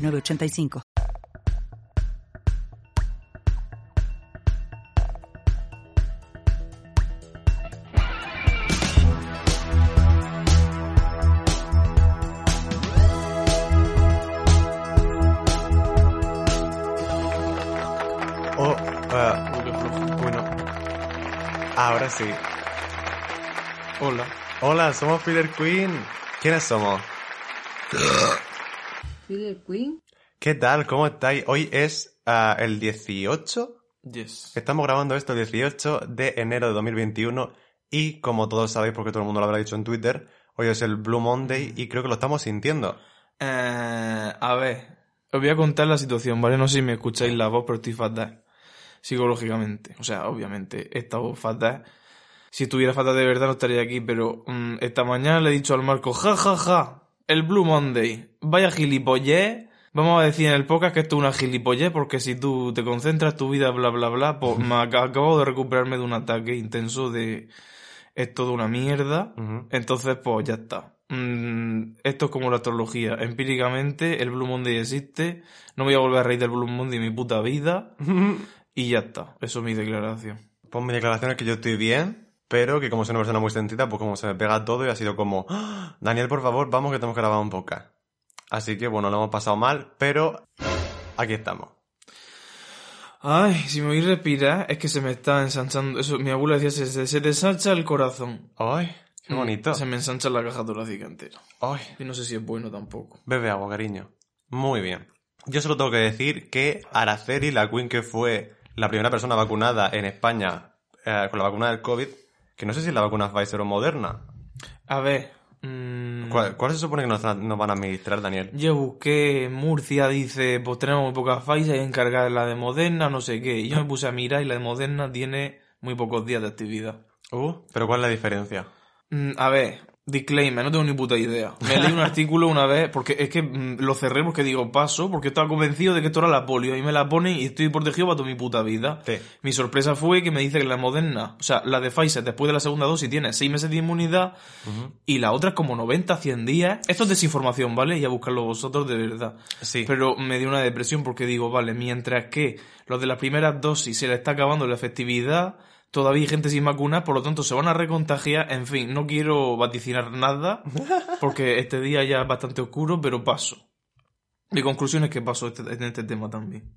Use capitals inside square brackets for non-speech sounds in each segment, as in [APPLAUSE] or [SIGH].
906985. Oh, ah, bueno. Ahora sí. Hola. Hola, somos Filler Queen. ¿Quiénes somos? [LAUGHS] Queen. ¿Qué tal? ¿Cómo estáis? Hoy es ah, el 18. Yes. Estamos grabando esto el 18 de enero de 2021 y como todos sabéis, porque todo el mundo lo habrá dicho en Twitter, hoy es el Blue Monday y creo que lo estamos sintiendo. Eh, a ver, os voy a contar la situación, ¿vale? No sé si me escucháis la voz, pero estoy fatal. Psicológicamente. O sea, obviamente, he estado fatal. Si estuviera fatal de verdad no estaría aquí, pero mm, esta mañana le he dicho al Marco, ja, ja, ja, el Blue Monday, vaya gilipollez. Vamos a decir en el podcast que esto es una gilipollez, porque si tú te concentras tu vida, bla, bla, bla, pues me ac- acabo de recuperarme de un ataque intenso de es todo una mierda. Entonces, pues ya está. Mm, esto es como la astrología. Empíricamente, el Blue Monday existe. No me voy a volver a reír del Blue Monday en mi puta vida. [LAUGHS] Y ya está. Eso es mi declaración. Pues mi declaración es que yo estoy bien, pero que como soy una persona muy sentida, pues como se me pega todo y ha sido como, "Ah, Daniel, por favor, vamos que tenemos que grabar un podcast. Así que bueno, lo hemos pasado mal, pero aquí estamos. Ay, si me oís respirar, es que se me está ensanchando. Eso, mi abuela decía, se, se, te ensancha el corazón. ¡Ay! ¡Qué bonito! Mm, Se me ensancha la caja torácica entera. ¡Ay! Y no sé si es bueno tampoco. Bebe agua, cariño. Muy bien. Yo solo tengo que decir que Araceli, la Queen que fue la primera persona vacunada en España eh, con la vacuna del COVID, que no sé si es la vacuna Pfizer o Moderna. A ver. mm, ¿Cuál, cuál se supone que nos, nos van a administrar, Daniel? Yo busqué Murcia, dice, pues tenemos muy pocas Pfizer y encargada la de Moderna, no sé qué. Y yo me puse a mirar y la de Moderna tiene muy pocos días de actividad. Uh, pero ¿cuál es la diferencia? Mm, a ver, disclaimer, no tengo ni puta idea. Me leí un artículo una vez, porque es que mm, lo cerré porque digo paso, porque estaba convencido de que esto era la polio, y me la ponen y estoy protegido para toda mi puta vida. Sí. Mi sorpresa fue que me dice que la moderna, o sea, la de Pfizer después de la segunda dosis tiene 6 meses de inmunidad y la otra es como 90, 100 días. Esto es desinformación, ¿vale? Y a buscarlo vosotros de verdad. Sí. Pero me dio una depresión porque digo, vale, mientras que los de las primeras dosis se le está acabando la efectividad, todavía hay gente sin vacunar, por lo tanto se van a recontagiar. En fin, no quiero vaticinar nada [LAUGHS] porque este día ya es bastante oscuro, pero paso. Mi conclusión es que paso este- en este tema también.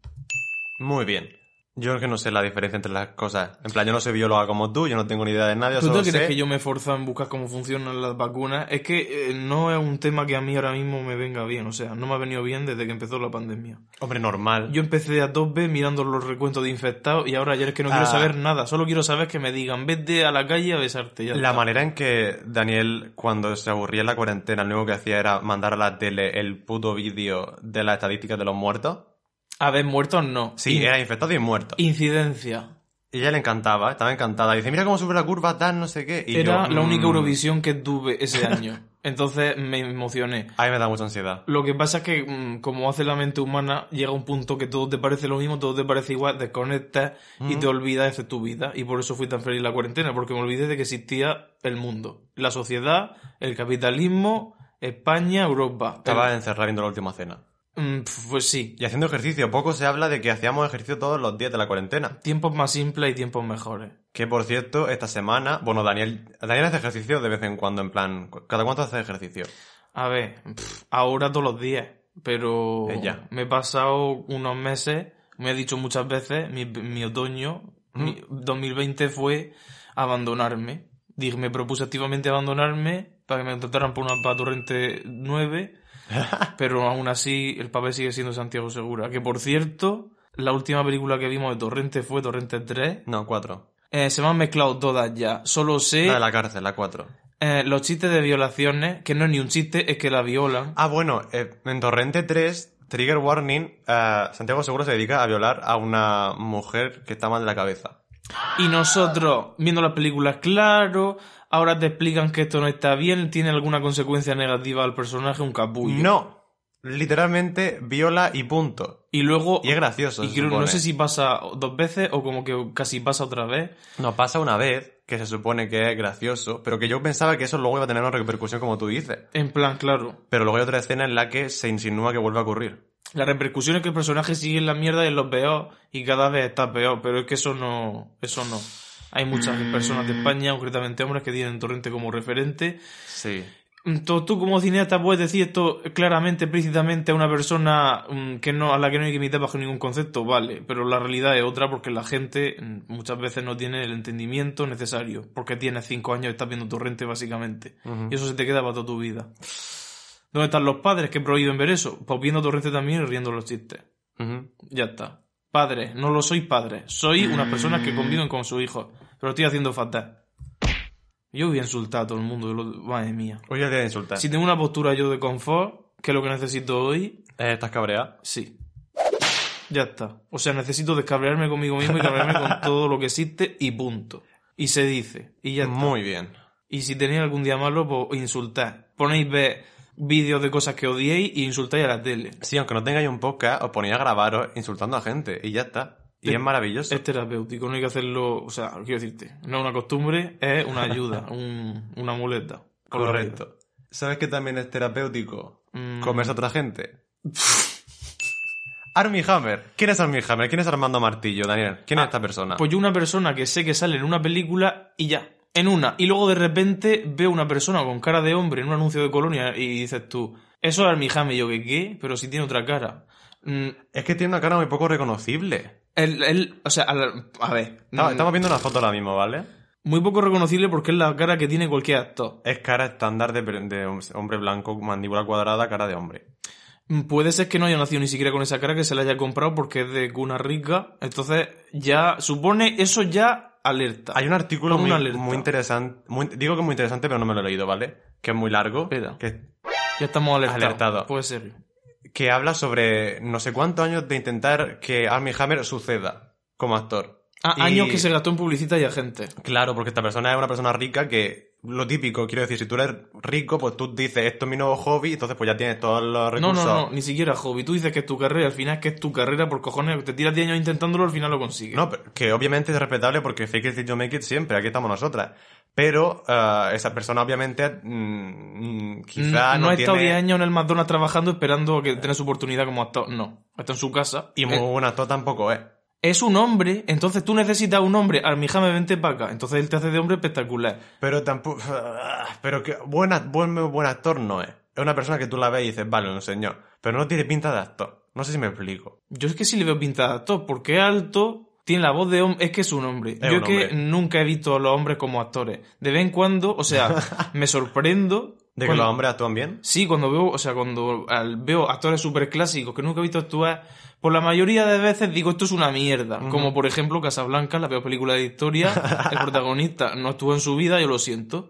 Muy bien. Yo es que no sé la diferencia entre las cosas. En plan, yo no soy bióloga como tú, yo no tengo ni idea de nada, yo ¿Tú solo te crees sé... que yo me he forzado en buscar cómo funcionan las vacunas? Es que eh, no es un tema que a mí ahora mismo me venga bien, o sea, no me ha venido bien desde que empezó la pandemia. Hombre, normal. Yo empecé a tope mirando los recuentos de infectados y ahora ya es que no Ah. quiero saber nada, solo quiero saber que me digan, vete a la calle a besarte. Ya La está. manera en que Daniel, cuando se aburría en la cuarentena, lo único que hacía era mandar a la tele el puto vídeo de las estadísticas de los muertos. A ver, muertos no. Sí, In- era infectado y muerto. Incidencia. Y ella le encantaba, estaba encantada. Dice, mira cómo sube la curva, tal, no sé qué. Y Era yo, la única mm, Eurovisión que tuve ese año. [LAUGHS] Entonces me emocioné. A mí me da mucha ansiedad. Lo que pasa es que, mm, como hace la mente humana, llega un punto que todo te parece lo mismo, todo te parece igual, desconectas y te olvidas de tu vida. Y por eso fui tan feliz en la cuarentena, porque me olvidé de que existía el mundo. La sociedad, el capitalismo, España, Europa. Estaba encerrado viendo la última cena. Mm, Pues sí. Y haciendo ejercicio. Poco se habla de que hacíamos ejercicio todos los días de la cuarentena. Tiempos más simples y tiempos mejores. Que por cierto, esta semana, bueno, Daniel, Daniel hace ejercicio de vez en cuando, en plan, ¿cada cuánto hace ejercicio? A ver, ahora todos los días, pero Ella. me he pasado unos meses, me he dicho muchas veces, mi, mi otoño, mi 2020 fue abandonarme. Dije, me propuse activamente abandonarme para que me contrataran por una para Torrente 9, [LAUGHS] pero aún así el papel sigue siendo Santiago Segura. Que por cierto, la última película que vimos de Torrente fue Torrente 3. No, cuatro. Eh, se me han mezclado todas ya. Solo sé La de la cárcel, la cuatro. eh, los chistes de violaciones, que no es ni un chiste, es que la violan. Ah, bueno, eh, en Torrente 3 Trigger warning, eh, Santiago seguro se dedica a violar a una mujer que está mal de la cabeza. Y nosotros, viendo las películas, claro, ahora te explican que esto no está bien, tiene alguna consecuencia negativa al personaje, un capullo. No, literalmente viola y punto. Y luego... Y es gracioso, Y creo- no sé si pasa dos veces o como que casi pasa otra vez. No, pasa una vez, que se supone que es gracioso, pero que yo pensaba que eso luego iba a tener una repercusión como tú dices. En plan, claro. Pero luego hay otra escena en la que se insinúa que vuelve a ocurrir. La repercusión es que el personaje sigue en la mierda y en lo peor y cada vez está peor, pero es que eso no, eso no. Hay muchas personas de España, concretamente hombres, que tienen Torrente como referente. Sí. Tú, tú como cineasta puedes decir esto claramente, explícitamente a una persona mm, que no, a la que no hay que imitar bajo ningún concepto, vale, pero la realidad es otra porque la gente mm, muchas veces no tiene el entendimiento necesario, porque tienes cinco años y estás viendo Torrente básicamente, y eso se te queda para toda tu vida. ¿Dónde están los padres que prohíben ver eso? Pues viendo Torrente también y riendo los chistes. Ya está. Padres, no lo soy padre. Soy unas personas que conviven con sus hijos. Pero estoy haciendo fatal. Yo voy a insultar a todo el mundo. lo- Madre mía. Hoy es el día de insultar. Si tengo una postura yo de confort, que es lo que necesito hoy, ¿Estás cabreada? sí. Ya está. O sea, necesito descabrearme conmigo mismo y cabrearme con [LAUGHS] todo lo que existe y punto. Y se dice. Y ya está. Muy bien. Y si tenéis algún día malo, pues insultad. Ponéis ver vídeos de cosas que odiéis y insultáis a la tele. Sí, aunque no tengáis un podcast, os ponéis a grabaros insultando a gente y ya está. Y es maravilloso. Es terapéutico, no hay que hacerlo, o sea, quiero decirte, no es una costumbre, es una ayuda, [LAUGHS] un- una muleta. Correcto. ¿Sabes que también es terapéutico? Mm. Comerse a otra gente. [LAUGHS] Armie Hammer. ¿Quién es Armie Hammer? ¿Quién es Armando Martillo, Daniel? ¿Quién es esta persona? Pues yo una persona que sé que sale en una película y ya, en una, y luego de repente veo una persona con cara de hombre en un anuncio de colonia y dices tú, eso es Armie Hammer, y yo que qué, pero si tiene otra cara. Mm, Es que tiene una cara muy poco reconocible. Él, él- o sea, a ver, Estamos, mm, estamos viendo una foto ahora mismo, ¿vale? muy poco reconocible porque es la cara que tiene cualquier actor. Es cara estándar de, de hombre blanco, mandíbula cuadrada, cara de hombre. Mm, Puede ser que no haya nacido ni siquiera con esa cara, que se la haya comprado porque es de cuna rica. Entonces, ya supone eso ya alerta. Hay un artículo Pon muy, una alerta. muy interesante. muy- digo que es muy interesante, pero no me lo he leído, ¿vale? Que es muy largo. Espera. Que, Ya estamos alertados. Alertado. Puede ser. Que habla sobre no sé cuántos años de intentar que Armie Hammer suceda como actor. Ah, Y- años que se gastó en publicidad y agentes. Claro, porque esta persona es una persona rica que lo típico, quiero decir, si tú eres rico, pues tú dices, esto es mi nuevo hobby, entonces pues ya tienes todos los No, recursos. no, no, ni siquiera hobby. Tú dices que es tu carrera, al final es que es tu carrera por cojones. Te tiras 10 años intentándolo, al final lo consigues. No, pero que obviamente es respetable porque fake it till you make it siempre, aquí estamos nosotras. Pero eh, esa persona obviamente mm, mm, quizá no, no, ha estado tiene... 10 años en el McDonald's trabajando esperando a que tenga su oportunidad como actor. No. Está en su casa. Y muy Eh, buen actor tampoco es. Es un hombre, entonces tú necesitas un hombre. Armijame, vente para acá. Entonces él te hace de hombre espectacular. Pero tampoco... [LAUGHS] Pero que buena, buen, buen actor no es. Es una persona que tú la ves y dices, vale, un señor. Pero no tiene pinta de actor. No sé si me explico. Yo es que sí le veo pintada de actor, porque es alto, tiene la voz de hombre, es que es un hombre. Yo un es que nunca he visto a los hombres como actores. De vez en cuando, o sea, [LAUGHS] me sorprendo. ¿De que los hombres actúan bien? Sí, cuando veo, o sea, cuando al- veo actores súper clásicos que nunca he visto actuar, por la mayoría de veces digo esto es una mierda. Como por ejemplo Casablanca, la peor película de historia, el protagonista no actuó en su vida, yo lo siento.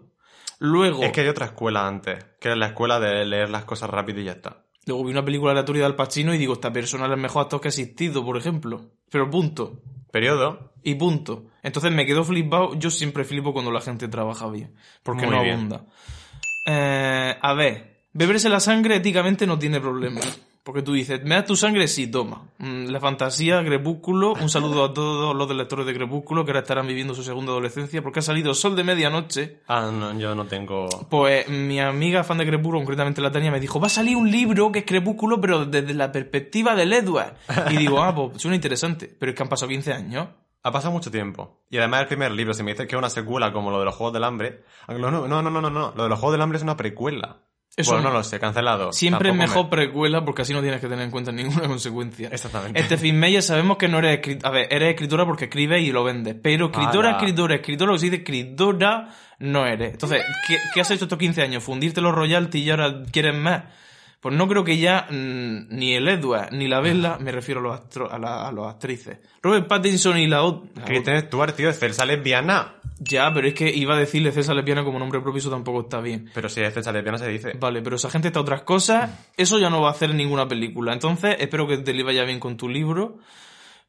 Luego, Es que hay otra escuela antes, que es la escuela de leer las cosas rápido y ya está. luego vi una película aleatoria de Al Pacino y digo, esta persona es el mejor actor que ha existido, por ejemplo. Pero punto. Periodo. Y punto. Entonces me quedo flipado. Yo siempre flipo cuando la gente trabaja bien. Porque Muy no bien. Eh, a ver. Beberse la sangre éticamente no tiene problema. Porque tú dices, ¿me das tu sangre? Sí, toma. Mm, La fantasía, Crepúsculo. Un saludo a todos los lectores de Crepúsculo que ahora estarán viviendo su segunda adolescencia porque ha salido Sol de Medianoche. Ah, no, yo no tengo... Pues mi amiga fan de Crepúsculo, concretamente la Tania, me dijo, va a salir un libro que es Crepúsculo, pero desde la perspectiva del Edward. Y digo, ah, pues suena interesante. Pero es que han pasado 15 años. Ha pasado mucho tiempo. Y además el primer libro, si me dices que es una secuela como lo de los Juegos del Hambre... No, no, no, no, no, no. Lo de los Juegos del Hambre es una precuela. Eso bueno, no. lo sé, cancelado. Siempre es mejor me- precuela porque así no tienes que tener en cuenta ninguna [LAUGHS] consecuencia. Exactamente. Este Finn Meyer sabemos que no eres escritora. A ver, eres escritora porque escribes y lo vendes. Pero escritora, Ala. escritora, escritora, lo que se dice escritora, no eres. Entonces, ¿qué, qué has hecho estos 15 años? ¿Fundirte los royalties y ahora quieres más? Pues no creo que ya mm, ni el Edward ni la Bella, me refiero a los, astro- a, la- a los actrices. Robert Pattinson y la otra. Kristen Stewart, tío, es Celsa lesbiana. Ya, pero es que iba a decirle César Lesbiana como nombre propio, eso tampoco está bien. Pero si es Celsa lesbiana se dice. Vale, pero esa gente está a otras cosas, eso ya no va a hacer ninguna película. Entonces, espero que te le vaya bien con tu libro,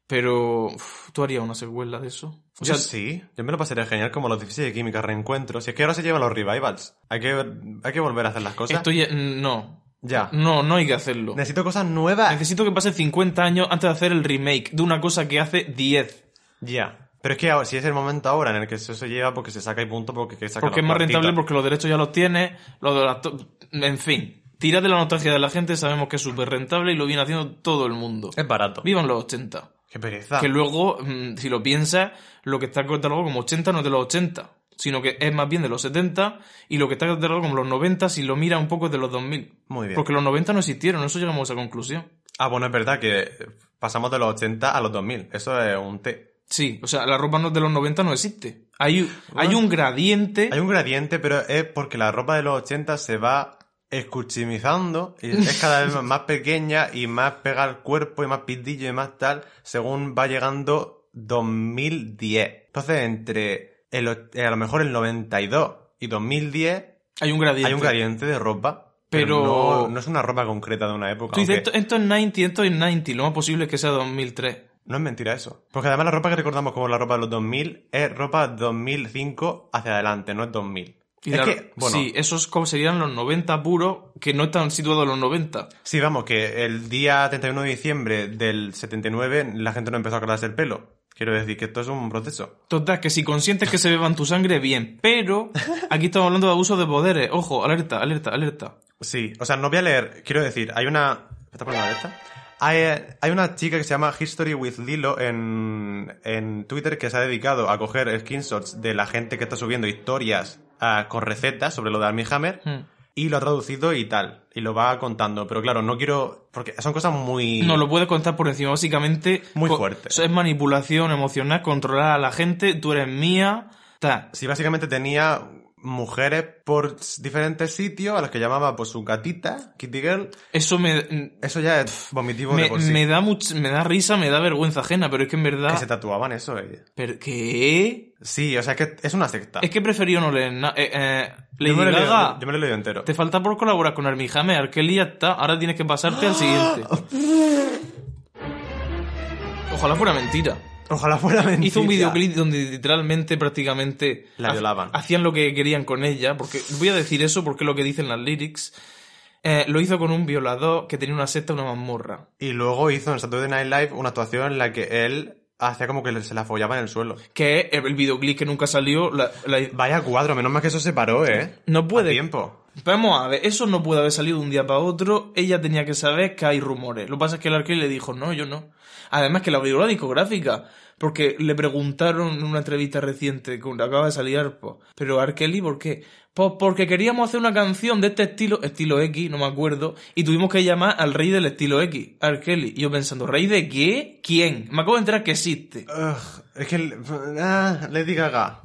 pero uf, tú harías una secuela de eso. O Yo sea, sí, yo me lo pasaría genial como los 16 de química reencuentro. Si es que ahora se llevan los revivals. Hay que, hay que volver a hacer las cosas. esto ya- no. Ya. No, no hay que hacerlo. Necesito cosas nuevas. Necesito que pase 50 años antes de hacer el remake de una cosa que hace 10. Ya. Pero es que ahora, si es el momento ahora en el que eso se lleva porque se saca y punto, porque que saca Porque es más rentable, porque los derechos ya los tienes, los de las En fin, tirad de la nostalgia de la gente, sabemos que es súper rentable y lo viene haciendo todo el mundo. Es barato. Vivan los 80. Qué pereza. Que luego, mm, si lo piensas, lo que está catalogado como 80 no es de los 80, sino que es más bien de los 70, y lo que está catalogado como los 90, si lo mira un poco es de los 2000. Muy bien. Porque los 90 no existieron, eso llegamos a esa conclusión. Ah, bueno, es verdad que pasamos de los 80 a los 2000. Eso es un T. Sí, o sea, la ropa no- de los 90 no existe. Hay, hay un gradiente. Hay un gradiente, pero es porque la ropa de los 80 se va escuchimizando y es [LAUGHS] cada vez más pequeña y más pega al cuerpo y más pitillo y más tal según va llegando 2010. Entonces, entre el, eh, a lo mejor el 92 y 2010 Hay un gradiente. hay un gradiente de ropa. Pero- no, no es una ropa concreta de una época. Tú dices, aunque esto, esto es 90, esto es 90, lo más posible es que sea 2003. No es mentira eso. Porque además la ropa que recordamos como la ropa de los 2000 es ropa 2005 hacia adelante, no es 2000. Y es la- que, bueno, Sí, esos serían los 90 puros, que no están situados en los 90. Sí, vamos, que el día 31 de diciembre del 79 la gente no empezó a cortarse el pelo. Quiero decir que esto es un proceso. Total, que si consientes que se beban tu sangre, bien. Pero aquí estamos hablando de abuso de poderes. Ojo, alerta, alerta, alerta. Sí, o sea, no voy a leer. Quiero decir, hay una. ¿Me está poniendo la alerta? Hay, hay una chica que se llama History with Lilo en, en Twitter que se ha dedicado a coger screenshots de la gente que está subiendo historias ah, con recetas sobre lo de Armie Hammer Hmm. Y lo ha traducido y tal. Y lo va contando. Pero claro, no quiero. Porque son cosas muy. No lo puedes contar por encima. Básicamente, Muy fuerte. Es manipulación emocional, controlar a la gente. Tú eres mía. Ta. Sí, básicamente tenía mujeres por diferentes sitios a las que llamaba pues su gatita, Kitty Girl. Eso me, Eso ya es vomitivo de me, por sí. me da much- me da risa, me da vergüenza ajena, pero es que en verdad. Que se tatuaban eso. eh. ¿Pero qué? Sí, o sea, es que es una secta. Es que preferí no leer nada. Eh, eh, Lady yo, me lo Gaga, yo me lo he leído entero. te falta por colaborar con Armie Hammer. Ya está. Ahora tienes que pasarte al siguiente. [GASPS] Ojalá fuera mentira. Ojalá fuera mentira. Hizo un videoclip donde literalmente, prácticamente... La violaban. Hacían lo que querían con ella, porque... Voy a decir eso porque es lo que dicen las lyrics. Eh, lo hizo con un violador que tenía una secta, una mazmorra. Y luego hizo en Saturday Night Live una actuación en la que él hacía como que se la follaba en el suelo. Que el videoclip que nunca salió. la- la- Vaya cuadro, menos mal que eso se paró, ¿eh? No puede. A tiempo. Vamos a ver, eso no puede haber salido de un día para otro. Ella tenía que saber que hay rumores. Lo que pasa es que el arquero le dijo, no, yo no. Además que la abrió la discográfica. Porque le preguntaron en una entrevista reciente que acaba de salir Arpo. Pero Arkeli, ¿por qué? Pues porque queríamos hacer una canción de este estilo, estilo X, no me acuerdo, y tuvimos que llamar al rey del estilo X, Arkeli. Y yo pensando, ¿rey de qué? ¿Quién? Me acabo de enterar que existe. Ugh, es que... Ah, Lady Gaga.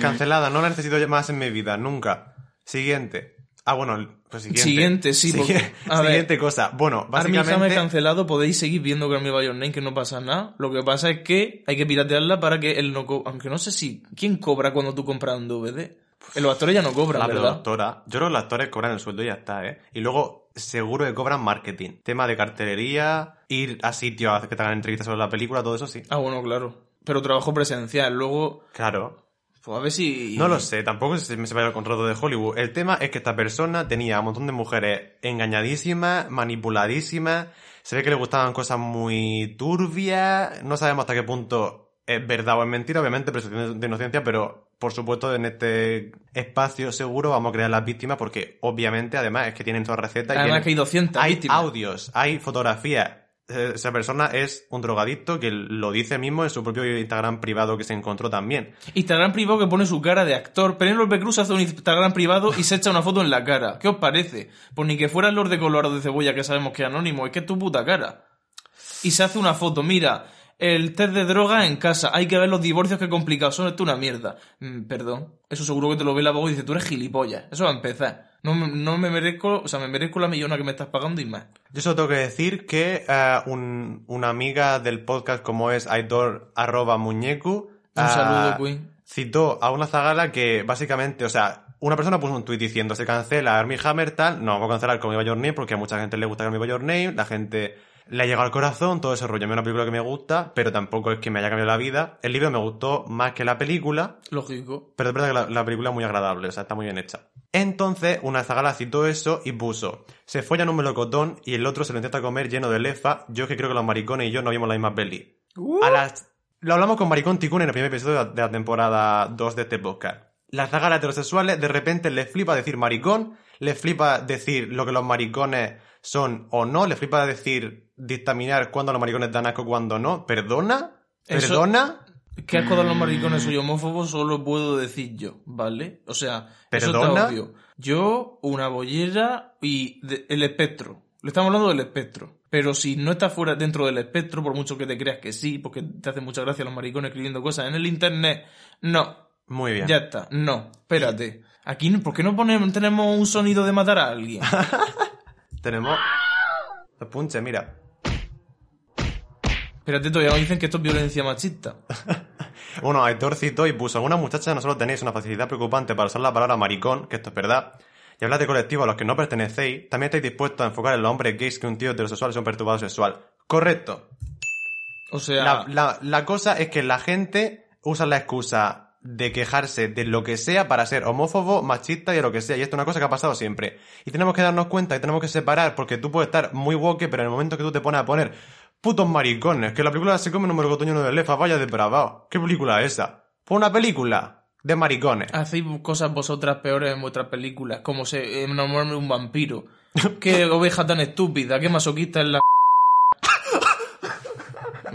Cancelada, no la necesito más en mi vida, nunca. Siguiente. Ah, bueno, pues siguiente. Siguiente, sí, porque- a ver. siguiente cosa. Bueno, básicamente... cancelado, podéis seguir viendo Grammy by Your Name, que no pasa nada. Lo que pasa es que hay que piratearla para que él no Aunque no sé si... ¿Quién cobra cuando tú compras un DVD? Los actores ya no cobran, La ¿verdad? Yo creo que los actores cobran el sueldo y ya está, ¿eh? Y luego seguro que cobran marketing. Tema de cartelería, ir a sitios a que te hagan entrevistas sobre la película, todo eso sí. Ah, bueno, claro. Pero trabajo presencial. Luego, Claro. Pues a ver si... No lo sé, tampoco se me separa el contrato de Hollywood. El tema es que esta persona tenía un montón de mujeres engañadísimas, manipuladísimas. Se ve que le gustaban cosas muy turbias. No sabemos hasta qué punto es verdad o es mentira, obviamente, presunción de inocencia, pero por supuesto en este espacio seguro vamos a crear las víctimas porque obviamente además es que tienen todas recetas. y Además tienen- que hay 200 hay víctimas. audios, hay fotografías. Eh, Esa persona es un drogadicto que lo dice mismo en su propio Instagram privado que se encontró también. Instagram privado que pone su cara de actor. Penélope Cruz hace un Instagram privado y se echa una foto en la cara. ¿Qué os parece? Pues ni que fuera el Lord de Colorado de Cebolla, que sabemos que es anónimo, es que es tu puta cara. Y se hace una foto, mira, el test de droga en casa, hay que ver los divorcios que complicados son, esto es una mierda. Mm, perdón, eso seguro que te lo ve el abogado y dice, tú eres gilipollas, eso va a empezar. No, me- no me merezco, o sea, me merezco la millona que me estás pagando y más. Yo solo tengo que decir que eh, un- una amiga del podcast como es Aitor arroba muñecu Un eh, saludo, Queen. citó a una zagala que básicamente, o sea, una persona puso un tuit diciendo se cancela Armie Hammer tal, no vamos a cancelar Me By Your Name porque a mucha gente le gusta By Your Name, la gente le ha llegado al corazón, todo ese rollo. Es una película que me gusta, pero tampoco es que me haya cambiado la vida. El libro me gustó más que la película, Lógico. pero es verdad que la, la película es muy agradable, o sea, está muy bien hecha. Entonces, una zagala citó eso y puso, se follan un melocotón y el otro se lo intenta comer lleno de lefa. Yo es que creo que los maricones y yo no vimos la misma peli. A las... Lo hablamos con Maricón Ticún en el primer episodio de la- de la temporada 2 de este podcast. Las zagalas heterosexuales de repente les flipa decir maricón, les flipa decir lo que los maricones son o no, les flipa decir dictaminar cuándo los maricones dan asco, cuándo no. ¿Perdona? Eso- ¿Perdona? Que asco dan los maricones soy homófobo, solo puedo decir yo, ¿vale? O sea, eso ¿Perdona? está obvio. Yo, una bollera y de- el espectro. Le estamos hablando del espectro. Pero si no estás fuera dentro del espectro, por mucho que te creas que sí, porque te hace mucha gracia los maricones escribiendo cosas en el internet, no. Muy bien. Ya está, no. Espérate. Aquí, ¿por qué no ponemos, tenemos un sonido de matar a alguien? [LAUGHS] Tenemos... Los punches, mira. Espérate, todavía nos dicen que esto es violencia machista. [LAUGHS] Bueno, Aitor citó y puso, algunas muchachas no solo tenéis una facilidad preocupante para usar la palabra maricón, que esto es verdad, y hablar de colectivo a los que no pertenecéis, también estáis dispuestos a enfocar en los hombres gays que un tío heterosexual es un perturbado sexual. Correcto. O sea, La, la- la cosa es que la gente usa la excusa de quejarse de lo que sea para ser homófobo, machista y lo que sea. Y esto es una cosa que ha pasado siempre. Y tenemos que darnos cuenta y tenemos que separar porque tú puedes estar muy woke, pero en el momento que tú te pones a poner putos maricones, que la película se come número cotoño de lefa, vaya depravado. ¿Qué película es esa? Pues una película de maricones. hacéis cosas vosotras peores en vuestras películas, como se enamorarme de un vampiro. [LAUGHS] Qué oveja tan estúpida, qué masoquista es la...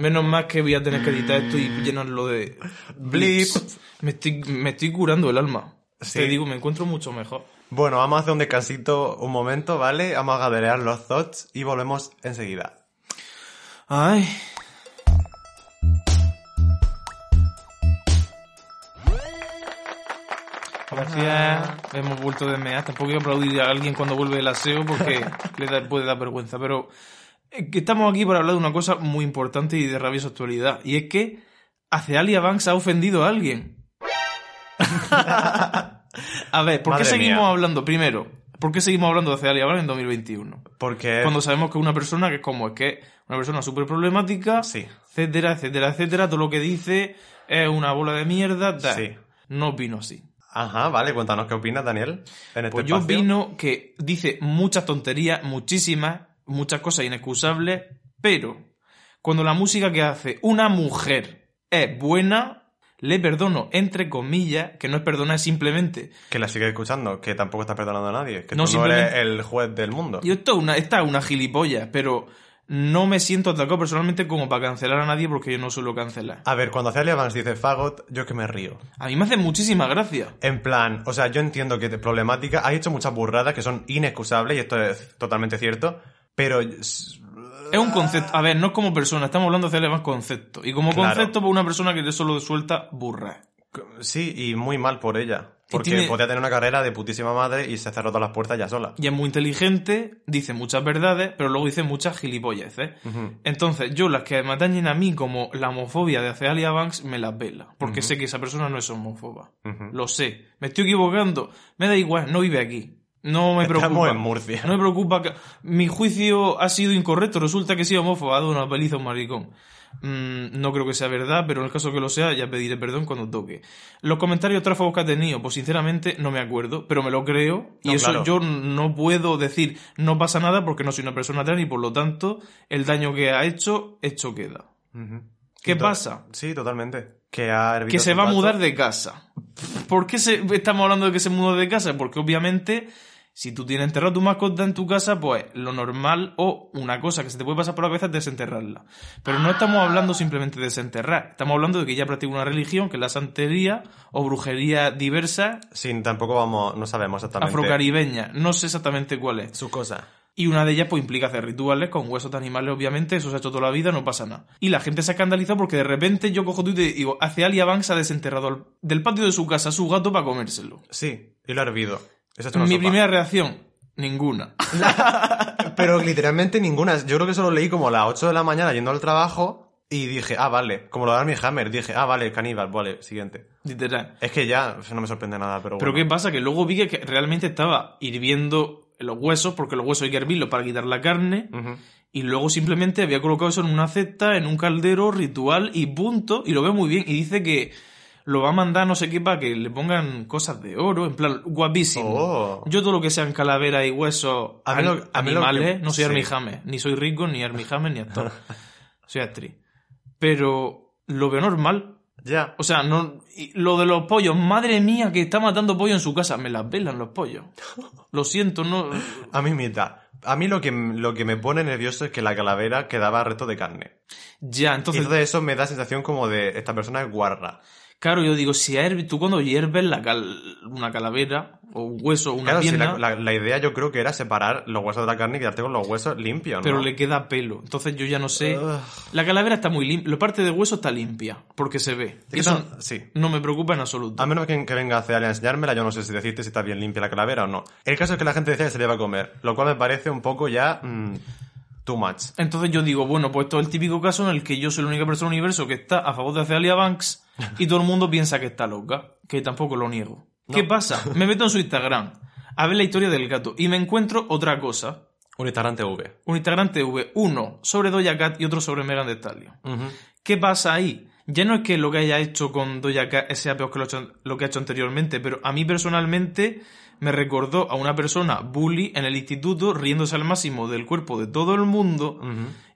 Menos mal que voy a tener que editar esto y llenarlo de... Blip. Me estoy, me estoy curando el alma. Sí. Te digo, me encuentro mucho mejor. Bueno, vamos a hacer un descansito un momento, ¿vale? Vamos a gaderear los thoughts y volvemos enseguida. Ay. Gracias. Hemos vuelto de mear. Tampoco quiero aplaudir a alguien cuando vuelve el aseo porque [LAUGHS] le da- puede dar vergüenza. Pero eh, que estamos aquí para hablar de una cosa muy importante y de rabiosa actualidad. Y es que Acealia Banks ha ofendido a alguien. [LAUGHS] a ver, ¿por qué seguimos mía. hablando? Primero, ¿por qué seguimos hablando de Acealia Banks en 2021? Porque... Cuando sabemos que una persona que es como, es que es una persona súper problemática, Sí. etcétera, etcétera, etcétera, todo lo que dice es una bola de mierda. Sí. No opino así. Ajá, vale, cuéntanos qué opinas, Daniel. En este Pues yo opino que dice muchas tonterías, muchísimas, muchas cosas inexcusables, pero cuando la música que hace una mujer es buena, le perdono, entre comillas, que no es perdonar simplemente. Que la sigues escuchando, que tampoco estás perdonando a nadie, que No, tú no eres el juez del mundo. Y esto es una, esta es una gilipollas, pero no me siento atacado personalmente como para cancelar a nadie porque yo no suelo cancelar. A ver, cuando Celia Vance dice fagot, yo es que me río. A mí me hace muchísima gracia. En plan, o sea, yo entiendo que es problemática, ha hecho muchas burradas que son inexcusables, y esto es totalmente cierto, pero... Es un concepto. A ver, no es como persona, estamos hablando de hacerle más concepto. Y como Claro. concepto, pues una persona que solo suelta burra. Sí, y muy mal por ella. Porque tiene- podía tener una carrera de putísima madre y se cerró todas las puertas ya sola. Y es muy inteligente, dice muchas verdades, pero luego dice muchas gilipollas, ¿eh? Ujú. Entonces, yo las que me atañen a mí como la homofobia de Acealia Banks, me las vela. Porque sé que esa persona no es homófoba. Lo sé. Me estoy equivocando. Me da igual, no vive aquí. No me preocupa. Estamos en Murcia. No me preocupa que mi juicio ha sido incorrecto. Resulta que sí homófobo, ha dado una paliza a un maricón. Mm, no creo que sea verdad, pero en el caso que lo sea, ya pediré perdón cuando toque. Los comentarios tráfagos que ha tenido, pues sinceramente no me acuerdo, pero me lo creo. Y No, eso claro. yo no puedo decir no pasa nada porque no soy una persona trans y por lo tanto el daño que ha hecho, hecho queda. ¿Qué pasa? Sí, totalmente. Que ha hervido Que se va a mudar de casa. ¿Por qué se- estamos hablando de que se mudó de casa? Porque obviamente, si tú tienes enterrado tu mascota en tu casa, pues lo normal o una cosa que se te puede pasar por la cabeza es desenterrarla. Pero no estamos hablando simplemente de desenterrar. Estamos hablando de que ella practica una religión, que es la santería o brujería diversa Sí, tampoco vamos, no sabemos exactamente afrocaribeña. No sé exactamente cuál es. su cosa. Y una de ellas pues implica hacer rituales con huesos de animales, obviamente, eso se ha hecho toda la vida, no pasa nada. Y la gente se escandalizó porque de repente yo cojo Twitter y digo, hace Alia Banks ha desenterrado del patio de su casa a su gato para comérselo. Sí, y lo ha hervido. Eso es una Mi sopa. primera reacción, ninguna. [LAUGHS] Pero literalmente ninguna. Yo creo que solo leí como a las 8 de la mañana yendo al trabajo y dije, ah, vale. Como lo de Armie Hammer, dije, ah, vale, caníbal, vale, siguiente. Literal. Es que ya no me sorprende nada, pero Pero bueno. ¿qué pasa? Que luego vi que- que realmente estaba hirviendo los huesos, porque los huesos hay que hervirlos para quitar la carne, Ujú. y luego simplemente había colocado eso en una cesta, en un caldero, ritual y punto, y lo veo muy bien, y dice que lo va a mandar no sé qué para que le pongan cosas de oro, en plan, guapísimo. Oh. Yo todo lo que sean calaveras y huesos A mí a lo animales, que- no soy sí. Armie Hammer, ni soy rico, ni Armie Hammer, ni actor. [LAUGHS] soy actriz. Pero lo veo normal. Ya. O sea, no, y lo de los pollos, madre mía, que está matando pollo en su casa. Me las velan los pollos. [LAUGHS] Lo siento, no. A mí mitad. A mí lo que, lo que me pone nervioso es que la calavera quedaba resto de carne. Ya, Y entonces, entonces eso me da sensación como de esta persona es guarra. Claro, yo digo, si hervi- tú cuando hierves la cal- una calavera, o un hueso, o una Claro, si pierna, la, la- la idea yo creo que era separar los huesos de la carne y quedarte con los huesos limpios, pero ¿no? le queda pelo. Entonces yo ya no sé. Ugh. La calavera está muy limpia. La parte de hueso está limpia, porque se ve. Eso no- sí. no me preocupa en absoluto. A menos que, que venga a hacer a enseñármela, yo no sé si decirte si está bien limpia la calavera o no. El caso es que la gente decía que se le iba a comer, lo cual me parece un poco ya mm, too much. Entonces yo digo, bueno, pues esto es el típico caso en el que yo soy la única persona del universo que está a favor de Celia Banks y todo el mundo piensa que está loca, que tampoco lo niego. ¿Qué pasa? Me meto en su Instagram a ver la historia del gato y me encuentro otra cosa. Un Instagram TV. Un Instagram TV, uno sobre Doja Cat y otro sobre Megan Thee Stallion. ¿Qué pasa ahí? Ya no es que lo que haya hecho con Doja Cat sea peor que lo, hecho- lo que ha hecho anteriormente, pero a mí personalmente me recordó a una persona bully en el instituto riéndose al máximo del cuerpo de todo el mundo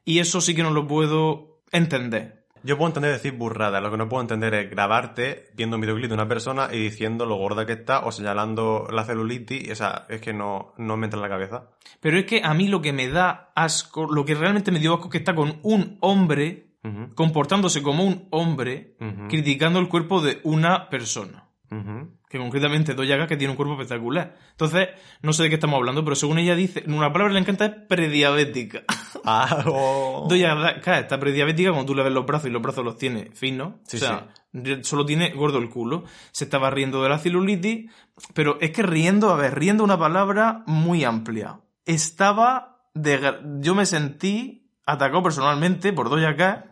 y eso sí que no lo puedo entender. Yo puedo entender decir burrada, lo que no puedo entender es grabarte viendo un videoclip de una persona y diciendo lo gorda que está o señalando la celulitis, o sea, es que no, no me entra en la cabeza. Pero es que a mí lo que me da asco, lo que realmente me dio asco es que está con un hombre comportándose como un hombre criticando el cuerpo de una persona. Que concretamente Doja Cat, que tiene un cuerpo espectacular. Entonces, no sé de qué estamos hablando, pero según ella dice, una palabra que le encanta es prediabética. [LAUGHS] Ah, oh. Está prediabética cuando tú le ves los brazos y los brazos los tiene finos. Sí, o sea, solo tiene gordo el culo. Se estaba riendo de la celulitis, pero es que riendo, a ver, riendo una palabra muy amplia. Estaba de... Yo me sentí atacado personalmente por Doja Cat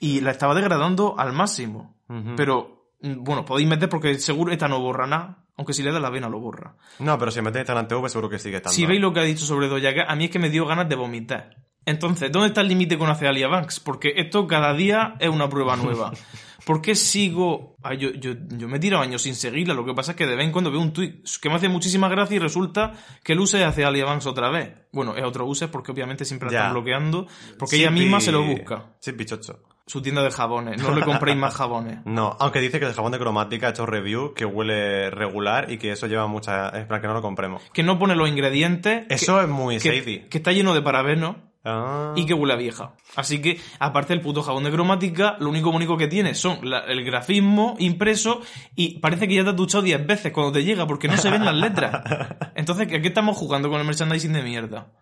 y la estaba degradando al máximo. Pero, bueno, podéis meter porque seguro esta no borra nada. Aunque si le da la vena lo borra. No, pero si metes Instagram TV seguro que sigue estando. Si veis lo que ha dicho sobre Doja Cat, a mí es que me dio ganas de vomitar. Entonces, ¿dónde está el límite con Acealia Banks? Porque esto cada día es una prueba nueva. [LAUGHS] ¿Por qué sigo...? Ay, yo, yo, yo me tiro años sin seguirla, lo que pasa es que de vez en cuando veo un tweet que me hace muchísima gracia y resulta que el use hace Alia Banks otra vez. Bueno, es otro use porque obviamente siempre la están bloqueando, porque Sí, ella misma pi- se lo busca. Sí, pichocho. Su tienda de jabones, no le compréis más [LAUGHS] jabones. No, aunque dice que el jabón de cromática ha hecho review, que huele regular y que eso lleva mucha... Es para que no lo compremos. Que no pone los ingredientes. Eso es muy que, shady. que está lleno de parabenos. Ah. y que huele a vieja. Así que, aparte del puto jabón de cromática, lo único único que tiene son la- el grafismo impreso y parece que ya te has duchado 10 veces cuando te llega porque no se ven las letras. [LAUGHS] Entonces, ¿a qué estamos jugando con el merchandising de mierda?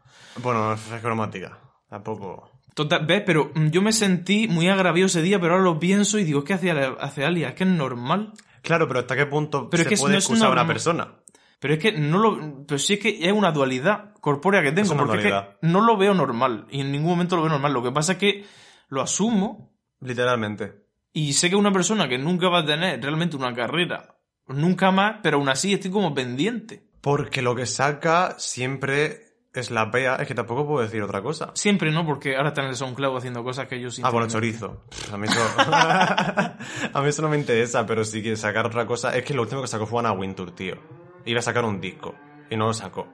Bueno, es cromática. Tampoco... Total, ¿ves? Pero mm, yo me sentí muy agraviado ese día, pero ahora lo pienso y digo, es que hace, hace Alia, es que es normal. Claro, pero ¿hasta qué punto Pero es se que puede no excusar a una persona? Pero es que no lo. Pero sí es que es una dualidad corpórea que tengo, Es porque es dualidad. que no lo veo normal. Y en ningún momento lo veo normal. Lo que pasa es que lo asumo Literalmente. Y sé que una persona que nunca va a tener realmente una carrera, nunca más, pero aún así estoy como pendiente. Porque lo que saca siempre es la pea. Es que tampoco puedo decir otra cosa. Siempre no, porque ahora está en el SoundCloud haciendo cosas que yo Ah, bueno, chorizo. A mí, eso... [LAUGHS] a mí eso no me interesa, pero si quiere sacar otra cosa. Es que lo último que sacó fue Ana Wintour, tío. Iba a sacar un disco. Y no lo sacó.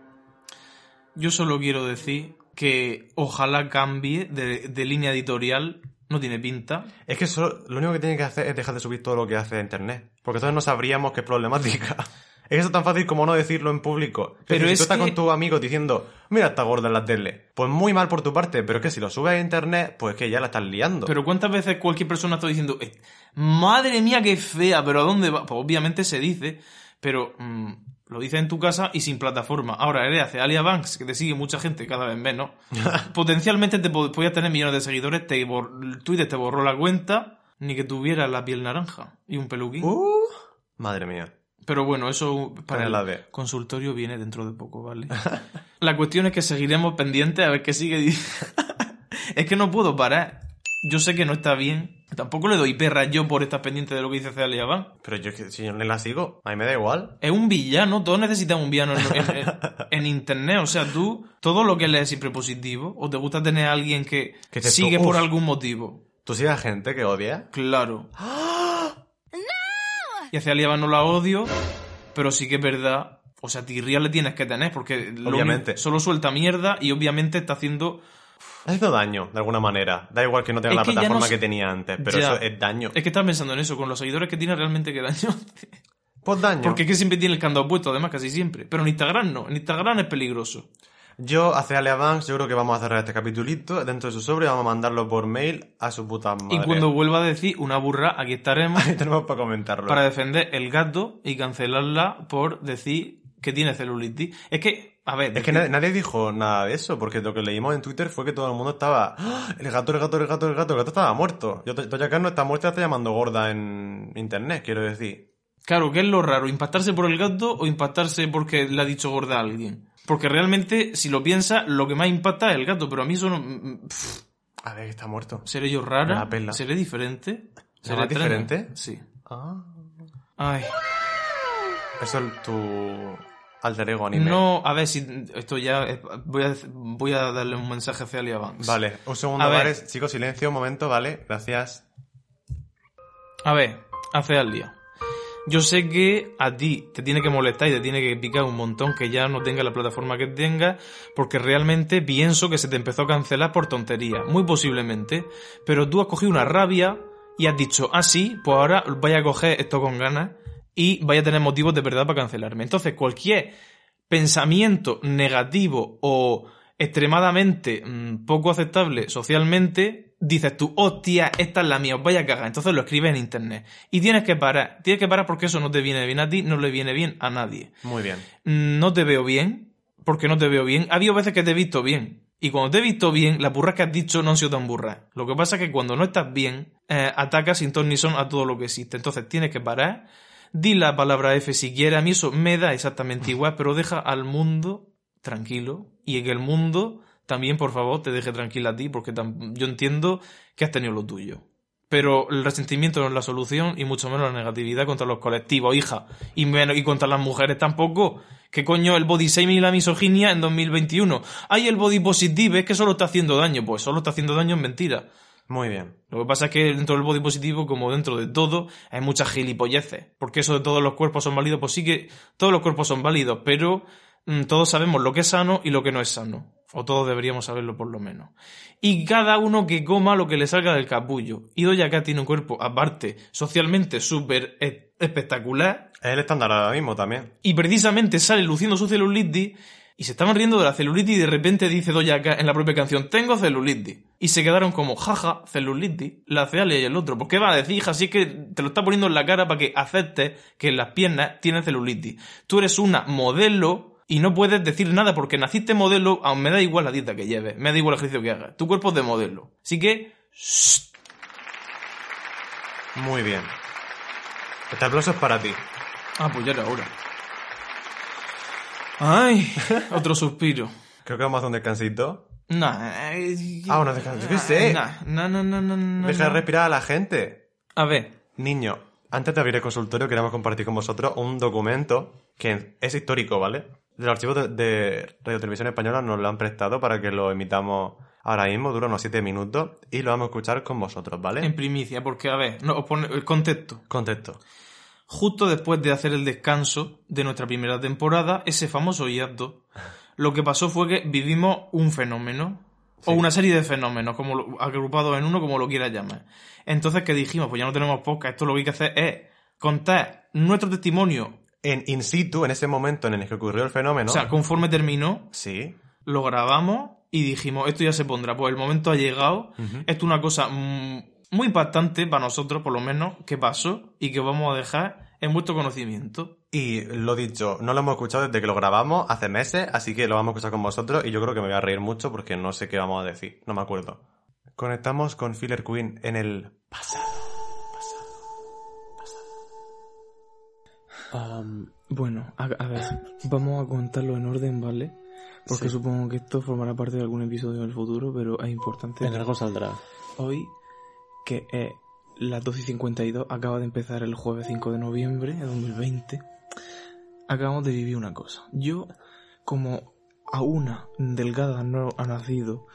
Yo solo quiero decir que ojalá cambie de, de línea editorial. No tiene pinta. Es que solo- lo único que tiene que hacer es dejar de subir todo lo que hace a internet. Porque entonces no sabríamos qué problemática. Es que eso es tan fácil como no decirlo en público. Pero es si tú estás que- con tus amigos diciendo, mira, está gorda en la tele. Pues muy mal por tu parte, pero es que si lo subes a internet, pues es que ya la estás liando. Pero ¿cuántas veces cualquier persona está diciendo, "Eh, madre mía, qué fea, pero ¿a dónde va? Pues obviamente se dice, pero mm, Lo dices en tu casa y sin plataforma. Ahora eres hace Alia Banks, que te sigue mucha gente cada vez menos. [LAUGHS] Potencialmente te pod- podías tener millones de seguidores, te Twitter te borró la cuenta, ni que tuviera la piel naranja y un peluquín. Uh, madre mía. Pero bueno, eso para el la de- consultorio viene dentro de poco, ¿vale? [LAUGHS] la cuestión es que seguiremos pendientes a ver qué sigue. [LAUGHS] es que no puedo parar. Yo sé que no está bien. Tampoco le doy perra yo por estar pendiente de lo que dice Celia Van. Pero yo es que si yo no la sigo, a mí me da igual. Es un villano, todos necesitamos un villano en, en- [LAUGHS] en- internet. O sea, tú, todo lo que lees es siempre positivo. ¿O te gusta tener a alguien que, Que te sigue por algún motivo? ¿Tú sigues a gente que odia? Claro. Y hacia Aliaba no la odio, pero sí que es verdad. O sea, tirria le tienes que tener, porque Obviamente. solo suelta mierda y obviamente está haciendo. Ha hecho daño, de alguna manera. Da igual que no tenga Es la que plataforma no que tenía antes, pero Ya. eso es daño. Es que estás pensando en eso, con los seguidores que tiene realmente que daño. Pues daño. Porque es que siempre tiene el candado puesto, además, casi siempre. Pero en Instagram no. En Instagram es peligroso. Yo, hacia Ale Avance, yo creo que vamos a cerrar este capitulito dentro de su sobre y vamos a mandarlo por mail a su puta madre. Y cuando vuelva a decir una burra, aquí estaremos [LAUGHS] Ahí tenemos para comentarlo. para defender el gato y cancelarla por decir que tiene celulitis. Es que, a ver, Es que nadie, nadie dijo nada de eso, porque lo que leímos en Twitter fue que todo el mundo estaba. "¡Ah! El gato, el gato, el gato, el gato, el gato estaba muerto. Yo, Toya Cat no está muerta, la está llamando gorda en internet, quiero decir. Claro, ¿qué es lo raro? ¿Impactarse por el gato o impactarse porque le ha dicho gorda a alguien? Porque realmente, si lo piensas, lo que más impacta es el gato, pero a mí eso no... mm, pff, A ver, está muerto. ¿Seré yo rara? pela. ¿Seré diferente? ¿Será extraña? diferente? Sí. Ah. Ay. Eso es tu alter ego anime. No, a ver si esto ya... es- Voy a, voy a darle un mensaje a Celia Banks. Vale, un segundo, A vale. Chicos, silencio, un momento, vale. Gracias. A ver, hace al día. Yo sé que a ti te tiene que molestar y te tiene que picar un montón que ya no tenga la plataforma que tenga, porque realmente pienso que se te empezó a cancelar por tontería, muy posiblemente. Pero tú has cogido una rabia y has dicho, ah, sí, pues ahora vaya a coger esto con ganas y vaya a tener motivos de verdad para cancelarme. Entonces, cualquier pensamiento negativo o extremadamente mm, poco aceptable socialmente, dices tú, hostia, esta es la mía, os vaya a cagar. Entonces lo escribes en internet. Y tienes que parar. Tienes que parar porque eso no te viene bien a ti, no le viene bien a nadie. Muy bien. Mm, No te veo bien, porque no te veo bien. Ha habido veces que te he visto bien. Y cuando te he visto bien, las burras que has dicho no han sido tan burras. Lo que pasa es que cuando no estás bien, eh, atacas sin ton ni son a todo lo que existe. Entonces tienes que parar. Di la palabra F si quieres. A mí eso me da exactamente [LAUGHS] igual, pero deja al mundo tranquilo. Y que el mundo también, por favor, te deje tranquila a ti, porque yo entiendo que has tenido lo tuyo. Pero el resentimiento no es la solución y mucho menos la negatividad contra los colectivos, hija. Y, menos, y contra las mujeres tampoco. ¿Qué coño el body shaming y la misoginia en 2021? Hay el body positive, es que solo está haciendo daño. Pues solo está haciendo daño en mentira. Muy bien. Lo que pasa es que dentro del body positivo, como dentro de todo, hay muchas gilipolleces. Porque eso de todos los cuerpos son válidos, pues sí que todos los cuerpos son válidos, pero todos sabemos lo que es sano y lo que no es sano. O todos deberíamos saberlo por lo menos. Y cada uno que coma lo que le salga del capullo. Y Doja Cat tiene un cuerpo, aparte, socialmente súper e- espectacular. Es el estándar ahora mismo también. Y precisamente sale luciendo su celulitis. Y se estaban riendo de la celulitis y de repente dice Doja Cat en la propia canción, tengo celulitis. Y se quedaron como, jaja, celulitis, la Cealia y el otro. ¿Por qué va a decir, hija? Si es que te lo está poniendo en la cara para que aceptes que en las piernas tienes celulitis. Tú eres una modelo y no puedes decir nada porque naciste modelo, aún me da igual la dieta que lleves, me da igual el ejercicio que hagas. Tu cuerpo es de modelo. Así que, shh, Muy bien. Este aplauso es para ti. ah, pues ya era hora. Ay, [LAUGHS] otro suspiro. Creo que vamos a hacer un descansito. Nah, eh, Ah, una descanso. Yo qué sé. nah, no, no, no, no, no. Deja de no. respirar a la gente. A ver, Niño, antes de abrir el consultorio queremos compartir con vosotros un documento que es histórico, ¿vale? Los archivos de, de Radio Televisión Española nos lo han prestado para que lo emitamos ahora mismo, dura unos 7 minutos y lo vamos a escuchar con vosotros, ¿vale? en primicia, porque a ver, no, os pone el contexto. Contexto. Justo después de hacer el descanso de nuestra primera temporada, ese famoso hiato, lo que pasó fue que vivimos un fenómeno, o una serie de fenómenos, como lo- agrupados en uno, como lo quieras llamar. Entonces, ¿qué dijimos? Pues ya no tenemos podcast, esto lo que hay que hacer es contar nuestro testimonio, En in situ, en ese momento en el que ocurrió el fenómeno. o sea, conforme terminó, Sí. lo grabamos y dijimos, esto ya se pondrá, pues el momento ha llegado, esto es una cosa muy impactante para nosotros, por lo menos, que pasó y que vamos a dejar en vuestro conocimiento. Y lo dicho, no lo hemos escuchado desde que lo grabamos hace meses, así que lo vamos a escuchar con vosotros y yo creo que me voy a reír mucho porque no sé qué vamos a decir, no me acuerdo. Conectamos con Filler Queen en el pasado. Bueno, a, a, ver, vamos a contarlo en orden, ¿vale? Porque Sí. supongo que esto formará parte de algún episodio en el futuro, pero es importante. En algo saldrá. Hoy, que es las 12 y 52, acaba de empezar el jueves 5 de noviembre de 2020, acabamos de vivir una cosa. Yo, como a una delgada no ha nacido,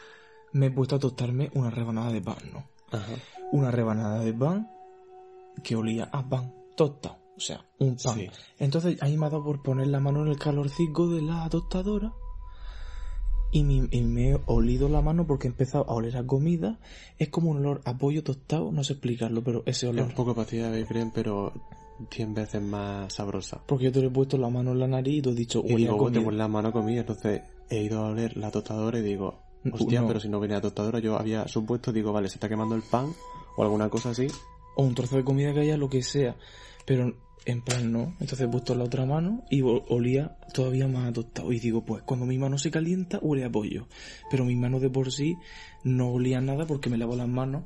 me he puesto a tostarme una rebanada de pan, ¿no? Ajá. Una rebanada de pan que olía a pan tostado, o sea, un pan. Sí. Entonces ahí me ha dado por poner la mano en el calorcico de la tostadora y, y me he olido la mano porque he empezado a oler a comida. Es como un olor a pollo tostado, no sé explicarlo, pero ese Es olor. un poco pastilla de creen, pero 100 veces más sabrosa. Porque yo te lo he puesto la mano en la nariz y tú has dicho, Y huele a digo, comida. te la mano comida, entonces he ido a oler la tostadora y digo, hostia, No. pero si no venía tostadora, yo había supuesto, digo, vale, se está quemando el pan o alguna cosa así. o un trozo de comida que haya, lo que sea. Pero en plan no. Entonces he puesto la otra mano y olía todavía más a tostado. Y digo, pues cuando mi mano se calienta, huele a pollo. Pero mi mano de por sí no olía nada porque me lavo las manos,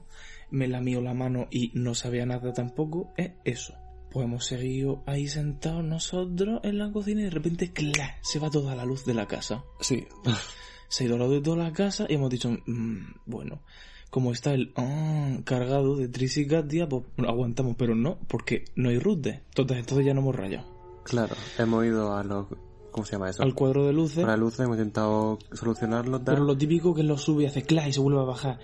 me lamío la mano y no sabía nada tampoco. Es eso. Pues hemos seguido ahí sentados nosotros en la cocina y de repente, ¡cla! se va toda la luz de la casa. Sí. [LAUGHS] Se ha ido la luz de toda la casa y hemos dicho, "Mm, bueno, como está el ah, cargado de Tris y Katia, pues aguantamos, pero no, porque no hay rute. Entonces, entonces ya no hemos rayado. Claro, hemos ido a los... ¿Cómo se llama eso? Al cuadro de luces, A la luz hemos intentado solucionarlo, tal. pero lo típico que lo sube y hace clac y se vuelve a bajar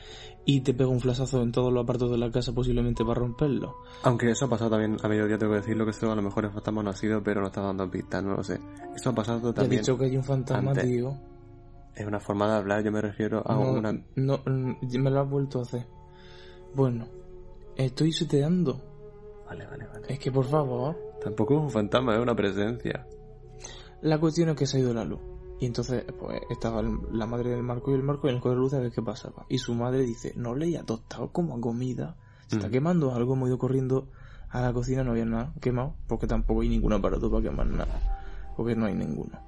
y te pega un flasazo en todos los apartados de la casa posiblemente para romperlo. Aunque eso ha pasado también a mediodía, tengo que decirlo que eso a lo mejor el fantasma no ha sido, pero no está dando pistas, no lo sé. Eso ha pasado Te has también. dicho que hay un fantasma, antes. tío. Es una forma de hablar, yo me refiero a No, una... no, mm, me lo has vuelto a hacer. Bueno, estoy seteando. Vale, vale, vale. Es que por favor. Tampoco es un fantasma, es una presencia. La cuestión es que se ha ido la luz. Y entonces, pues, estaba la madre del Marco y el Marco en el cuadro de luz a ver qué pasaba. Y su madre dice, no leía tostado como a comida. Se está Mm. quemando algo, hemos ido corriendo a la cocina, no había nada quemado, porque tampoco hay ningún aparato para quemar nada. Porque no hay ninguno.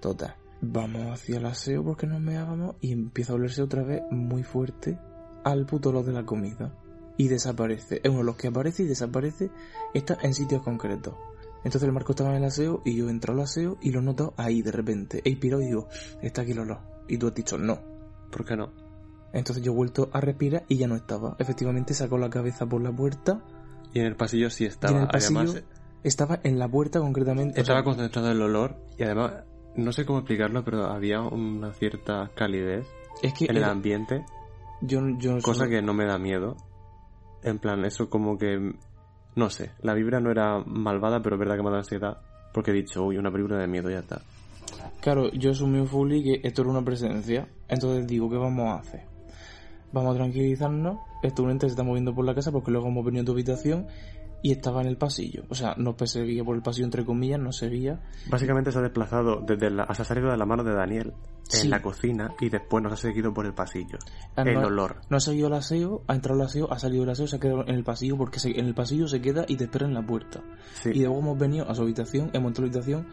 Total. Vamos hacia el aseo porque nos meábamos y empieza a olerse otra vez muy fuerte al puto olor de la comida. Y desaparece. Es uno de los que aparece y desaparece. Está en sitios concretos. Entonces el Marco estaba en el aseo y yo entro al aseo y lo noto ahí de repente. He pirado y digo, está aquí el olor. Y tú has dicho no. ¿Por qué no? Entonces yo he vuelto a respirar y ya no estaba. Efectivamente sacó la cabeza por la puerta. Y en el pasillo sí estaba. y en el pasillo Además, estaba en la puerta concretamente. o sea, estaba concentrado el olor y además, no sé cómo explicarlo, pero había una cierta calidez es que en el ambiente, yo, yo cosa que no me da miedo. En plan, eso como que... No sé, la vibra no era malvada, pero es verdad que me da ansiedad. Porque he dicho, uy, una película de miedo, ya está. Claro, yo asumí fully que esto era una presencia. Entonces digo, ¿qué vamos a hacer? Vamos a tranquilizarnos. Este un ente se está moviendo por la casa porque luego hemos venido a tu habitación y estaba en el pasillo. O sea, no perseguía por el pasillo, entre comillas, no seguía. Básicamente se ha desplazado desde la... O sea, ha salido de la mano de Daniel Sí. en la cocina y después nos ha seguido por el pasillo. Ah, el no- olor. No ha seguido el aseo, ha entrado el aseo, ha salido el aseo, se ha quedado en el pasillo porque se- en el pasillo se queda y te espera en la puerta. Sí. Y luego hemos venido a su habitación, hemos entrado a la habitación,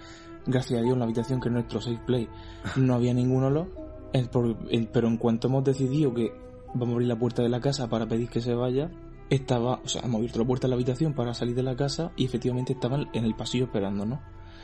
gracias a Dios en la habitación que es nuestro safe play no había ningún olor, el por- el- pero en cuanto hemos decidido que vamos a abrir la puerta de la casa para pedir que se vaya, estaba, o sea, hemos abierto la puerta de la habitación para salir de la casa y efectivamente estaban en el pasillo esperándonos.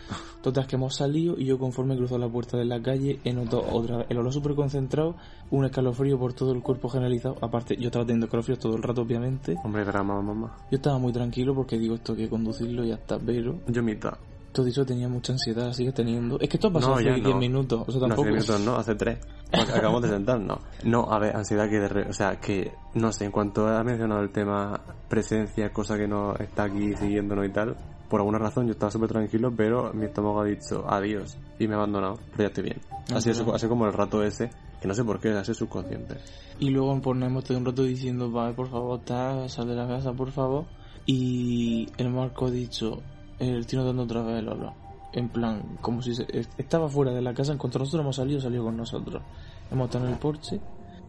[LAUGHS] Total, que hemos salido y yo conforme cruzo la puerta de la calle he notado otra vez el olor súper concentrado, un escalofrío por todo el cuerpo generalizado. Aparte, yo estaba teniendo escalofríos todo el rato, obviamente. Hombre, drama, mamá. Yo estaba muy tranquilo porque digo esto que conducirlo y ya está, pero Yo mitad. Todo eso tenía mucha ansiedad, sigue teniendo. Es que esto ha pasado No, hace ya 10 no. minutos, o sea, No, tampoco. hace minutos no, hace tres. Porque Acabamos de sentarnos. No, a ver, ansiedad que de re- O sea, que, no sé, en cuanto ha mencionado el tema presencia, cosa que no está aquí siguiéndonos y tal, por alguna razón yo estaba súper tranquilo, pero mi estómago ha dicho adiós y me ha abandonado, pero ya estoy bien. Así es, así como el rato ese, que no sé por qué, así subconsciente. Y luego pues, nos hemos estado un rato diciendo, vale, por favor, tal, sal de la casa, por favor. Y el Marco ha dicho, el tío notando otra vez el olor. En plan, como si se- est- estaba fuera de la casa, en cuanto nosotros hemos salido, salió con nosotros. Hemos estado en el porche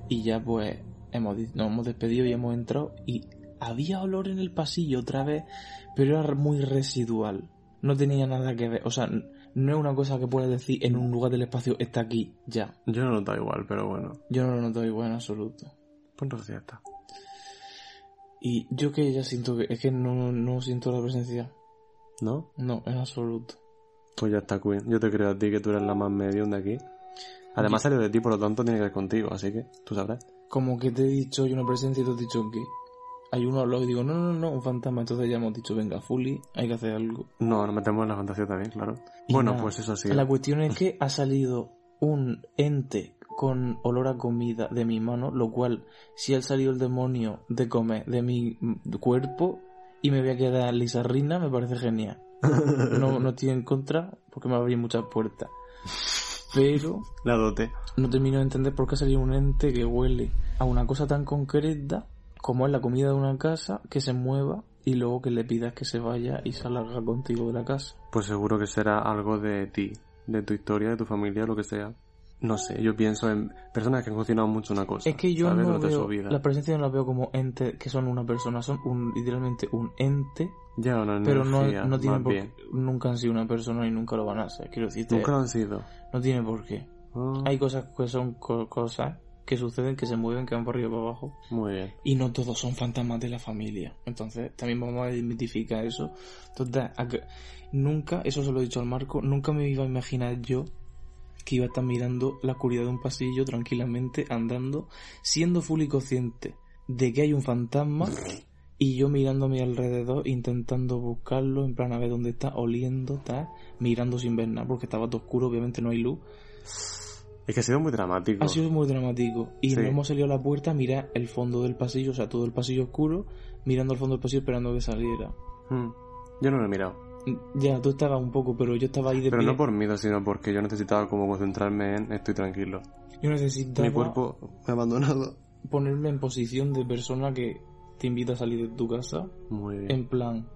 y ya pues hemos, nos hemos despedido y hemos entrado y había olor en el pasillo otra vez, pero era muy residual. No tenía nada que ver. O sea, no es una cosa que puedas decir en un lugar del espacio, está aquí, ya. Yo no lo noto igual, pero bueno. Yo no lo noto igual en absoluto. Pues entonces ya está. Y yo que ya siento que, es que no, no siento la presencia. ¿No? No, en absoluto. Pues ya está, Queen. Yo te creo a ti que tú eres la más medium de aquí. Además salió de ti, por lo tanto tiene que ver contigo, así que tú sabrás. Como que te he dicho hay una presencia y te has dicho que hay uno al lado y digo, no, no, no, un fantasma. Entonces ya hemos dicho, venga, fully, hay que hacer algo. No, nos metemos en la fantasía también, claro. Y bueno, nada, pues eso sí. La cuestión es que ha salido un ente con olor a comida de mi mano, lo cual, si ha salido el demonio de comer de mi cuerpo y me voy a quedar lisarrina, me parece genial. No, no estoy en contra porque me va a abrir muchas puertas. Pero La dote. no termino de entender por qué ha salido un ente que huele a una cosa tan concreta como es la comida de una casa, que se mueva y luego que le pidas que se vaya y salga contigo de la casa. Pues seguro que será algo de ti, de tu historia, de tu familia, lo que sea. No sé, yo pienso en personas que han cocinado mucho una cosa. Es que yo ¿sabes? no veo, vida. la presencia no la veo como ente que son una persona, son un, literalmente un ente, Ya una pero no, no tienen por qué, nunca han sido una persona y nunca lo van a ser. Quiero decirte, Nunca lo han sido. no tiene por qué. Ah, Hay cosas que son co- cosas que suceden, que se mueven, que van por arriba y por abajo. Muy bien. Y no todos son fantasmas de la familia. Entonces, también vamos a desmitificar eso. Entonces, nunca, eso se lo he dicho al Marco, nunca me iba a imaginar yo que iba a estar mirando la oscuridad de un pasillo tranquilamente, andando, siendo full y consciente de que hay un fantasma y yo mirando a mi alrededor, intentando buscarlo, en plan a ver dónde está, oliendo, tal, mirando sin ver nada, porque estaba todo oscuro, obviamente no hay luz. Es que ha sido muy dramático. Ha sido muy dramático. Y Sí. nos hemos salido a la puerta a mirar el fondo del pasillo, o sea, todo el pasillo oscuro, mirando al fondo del pasillo esperando que saliera. Mm. Yo no lo he mirado. Ya, tú estabas un poco, pero yo estaba ahí de Pero pie. no por miedo, sino porque yo necesitaba como concentrarme en estoy tranquilo. Yo necesitaba Mi cuerpo me ha abandonado. ponerme en posición de persona que te invita a salir de tu casa. Muy bien. En plan,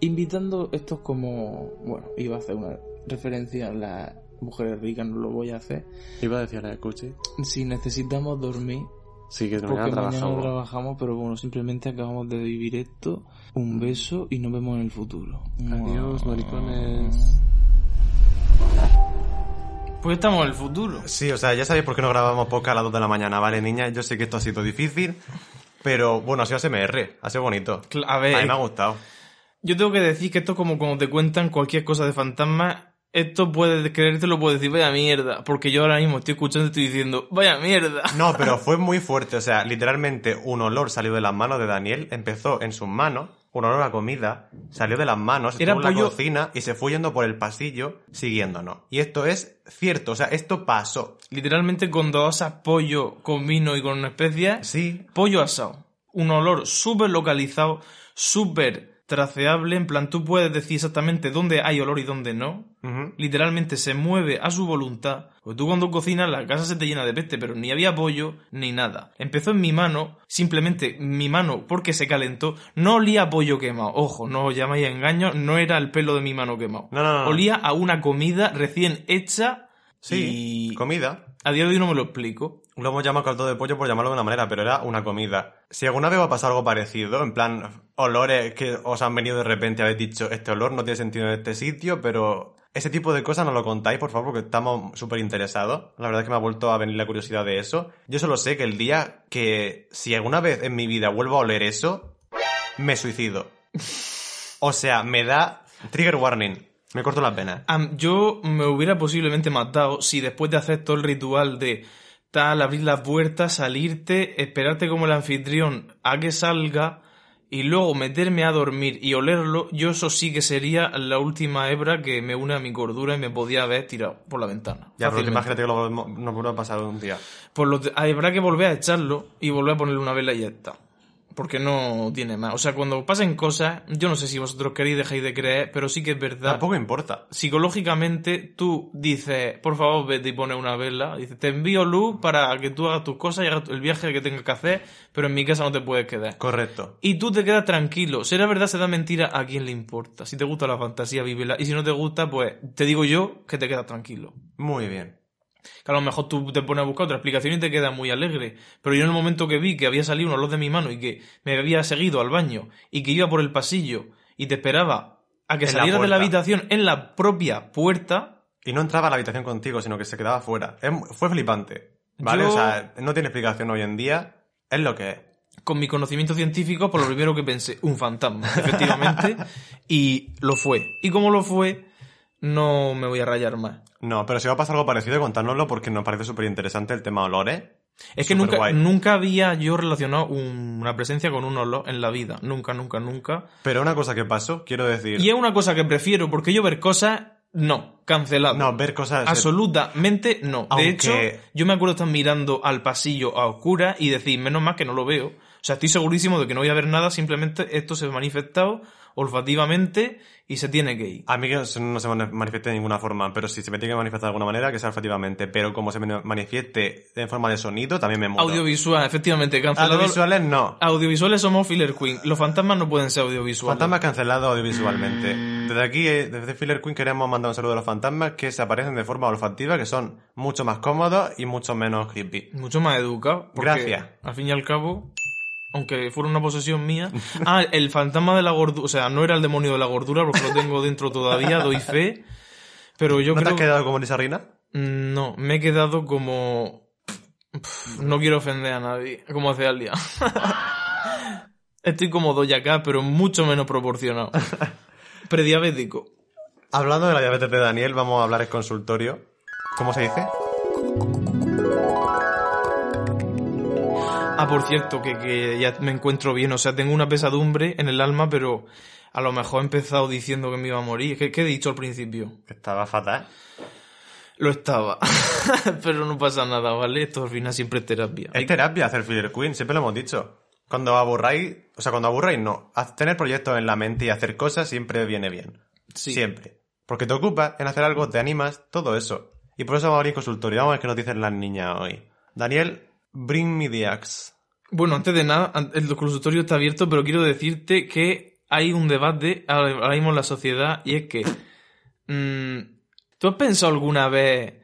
invitando estos como... Bueno, iba a hacer una referencia a las mujeres ricas, no lo voy a hacer. Iba a decir a la coche. Si necesitamos dormir, Sí, que Porque mañana mañana trabajamos. no trabajamos, pero bueno, simplemente acabamos de vivir esto. Un beso y nos vemos en el futuro. Adiós, maricones. Pues estamos en el futuro. Sí, o sea, ya sabéis por qué no grabamos podcast a las 2 de la mañana, ¿vale, niña? Yo sé que esto ha sido difícil, pero bueno, ha sido ASMR, ha sido bonito. A A ver, mí me ha gustado. yo tengo que decir que esto es como cuando te cuentan cualquier cosa de fantasma. Esto puedes creerte, lo puedes decir, vaya mierda. Porque yo ahora mismo estoy escuchando y estoy diciendo, vaya mierda. [LAUGHS] No, pero fue muy fuerte, o sea, literalmente un olor salió de las manos de Daniel, empezó en sus manos, un olor a comida, salió de las manos, Era estuvo en la pollo- cocina y se fue yendo por el pasillo siguiéndonos. Y esto es cierto, o sea, esto pasó. Literalmente cuando asas pollo con vino y con especias, Sí, pollo asado. Un olor súper localizado, súper traceable. En plan, tú puedes decir exactamente dónde hay olor y dónde no. literalmente se mueve a su voluntad. Porque tú cuando cocinas la casa se te llena de peste, pero ni había pollo ni nada. Empezó en mi mano, simplemente mi mano porque se calentó, no olía a pollo quemado. Ojo, no os llamáis a engaño, no era el pelo de mi mano quemado. No, no. Olía a una comida recién hecha sí, y comida. a día de hoy no me lo explico. Lo hemos llamado caldo de pollo por llamarlo de una manera, pero era una comida. Si alguna vez os ha pasado algo parecido, en plan, olores que os han venido de repente, habéis dicho, este olor no tiene sentido en este sitio, pero ese tipo de cosas no lo contáis, por favor, porque estamos súper interesados. La verdad es que me ha vuelto a venir la curiosidad de eso. Yo solo sé que el día que, si alguna vez en mi vida vuelvo a oler eso, me suicido. O sea, me da trigger warning. Me corto las venas. Yo me hubiera posiblemente matado si después de hacer todo el ritual de tal, abrir las puertas, salirte, esperarte como el anfitrión a que salga y luego meterme a dormir y olerlo, yo eso sí que sería la última hebra que me une a mi cordura y me podía haber tirado por la ventana. Ya, pero imagínate que lo nos vuelva a pasar un día. Por lo habrá que volver a echarlo y volver a ponerle una vela y ya está. Porque no tiene más. O sea, cuando pasen cosas, yo no sé si vosotros queréis dejáis de creer, pero sí que es verdad Tampoco importa. psicológicamente tú dices, por favor, vete y pone una vela. Dices, te envío luz para que tú hagas tus cosas y hagas el viaje que tengas que hacer, pero en mi casa no te puedes quedar. Correcto. Y tú te quedas tranquilo. Será verdad, será mentira, a quién le importa. Si te gusta la fantasía, vívela. Y si no te gusta, pues te digo yo que te quedas tranquilo. Muy bien. Que a lo mejor tú te pones a buscar otra explicación y te quedas muy alegre. Pero yo en el momento que vi que había salido un olor de mi mano y que me había seguido al baño y que iba por el pasillo y te esperaba a que En la saliera de la habitación en la propia puerta, Y no entraba a la habitación contigo, sino que se quedaba fuera. Es- fue flipante. ¿Vale? Yo- O sea, no tiene explicación hoy en día. Es lo que es. con mi conocimiento científico, por lo primero que pensé, un fantasma, efectivamente, [LAUGHS] y lo fue. Y como lo fue, no me voy a rayar más. No, pero si va a pasar algo parecido, contárnoslo porque nos parece súper interesante el tema olores. Es que nunca, nunca había yo relacionado un- una presencia con un olor en la vida. Nunca, nunca, nunca. Pero una cosa que pasó, quiero decir. Y es una cosa que prefiero, porque yo ver cosas, no, cancelado. No, ver cosas. Absolutamente no. De hecho, yo me acuerdo estar mirando al pasillo a oscura y decir, menos mal que no lo veo. O sea, estoy segurísimo de que no voy a ver nada, simplemente esto se ha manifestado olfativamente y se tiene que ir. A mí que no se mani- manifieste de ninguna forma, pero si se me tiene que manifestar de alguna manera, que sea olfativamente. Pero como se me manifieste en forma de sonido, también me muero. Audiovisual, efectivamente, cancelado. Audiovisuales no. Audiovisuales somos Filler Queen. Los fantasmas no pueden ser audiovisuales. Fantasmas cancelados audiovisualmente. Desde aquí, eh, desde Filler Queen, queremos mandar un saludo a los fantasmas que se aparecen de forma olfativa, que son mucho más cómodos y mucho menos creepy. Mucho más educado. porque, Gracias. Al fin y al cabo, aunque fuera una posesión mía. Ah, el fantasma de la gordura. O sea, no era el demonio de la gordura, porque lo tengo dentro todavía, doy fe. Pero yo ¿No te creo has quedado como Lisa Rina? Mm, No, me he quedado como. Pff, No quiero ofender a nadie, como hace Alia. Estoy como Doya acá, pero mucho menos proporcionado. Prediabético. Hablando de la diabetes de Daniel, vamos a hablar en consultorio. ¿Cómo se dice? Ah, por cierto, que, que ya me encuentro bien. O sea, tengo una pesadumbre en el alma, pero a lo mejor he empezado diciendo que me iba a morir. ¿Qué, qué he dicho al principio? Que estaba fatal. Lo estaba. [LAUGHS] pero no pasa nada, ¿vale? Esto al final siempre es terapia. Es terapia hacer Filler Queen, siempre lo hemos dicho. Cuando aburráis, o sea, cuando aburráis, no. Tener proyectos en la mente y hacer cosas siempre viene bien. Sí. Siempre. Porque te ocupas en hacer algo, te animas, todo eso. Y por eso vamos a abrir consultorio. Vamos a ver qué nos dicen las niñas hoy. Daniel, bring me the axe. Bueno, antes de nada, el consultorio está abierto, pero quiero decirte que hay un debate ahora mismo en la sociedad y es que... mm, ¿Tú has pensado alguna vez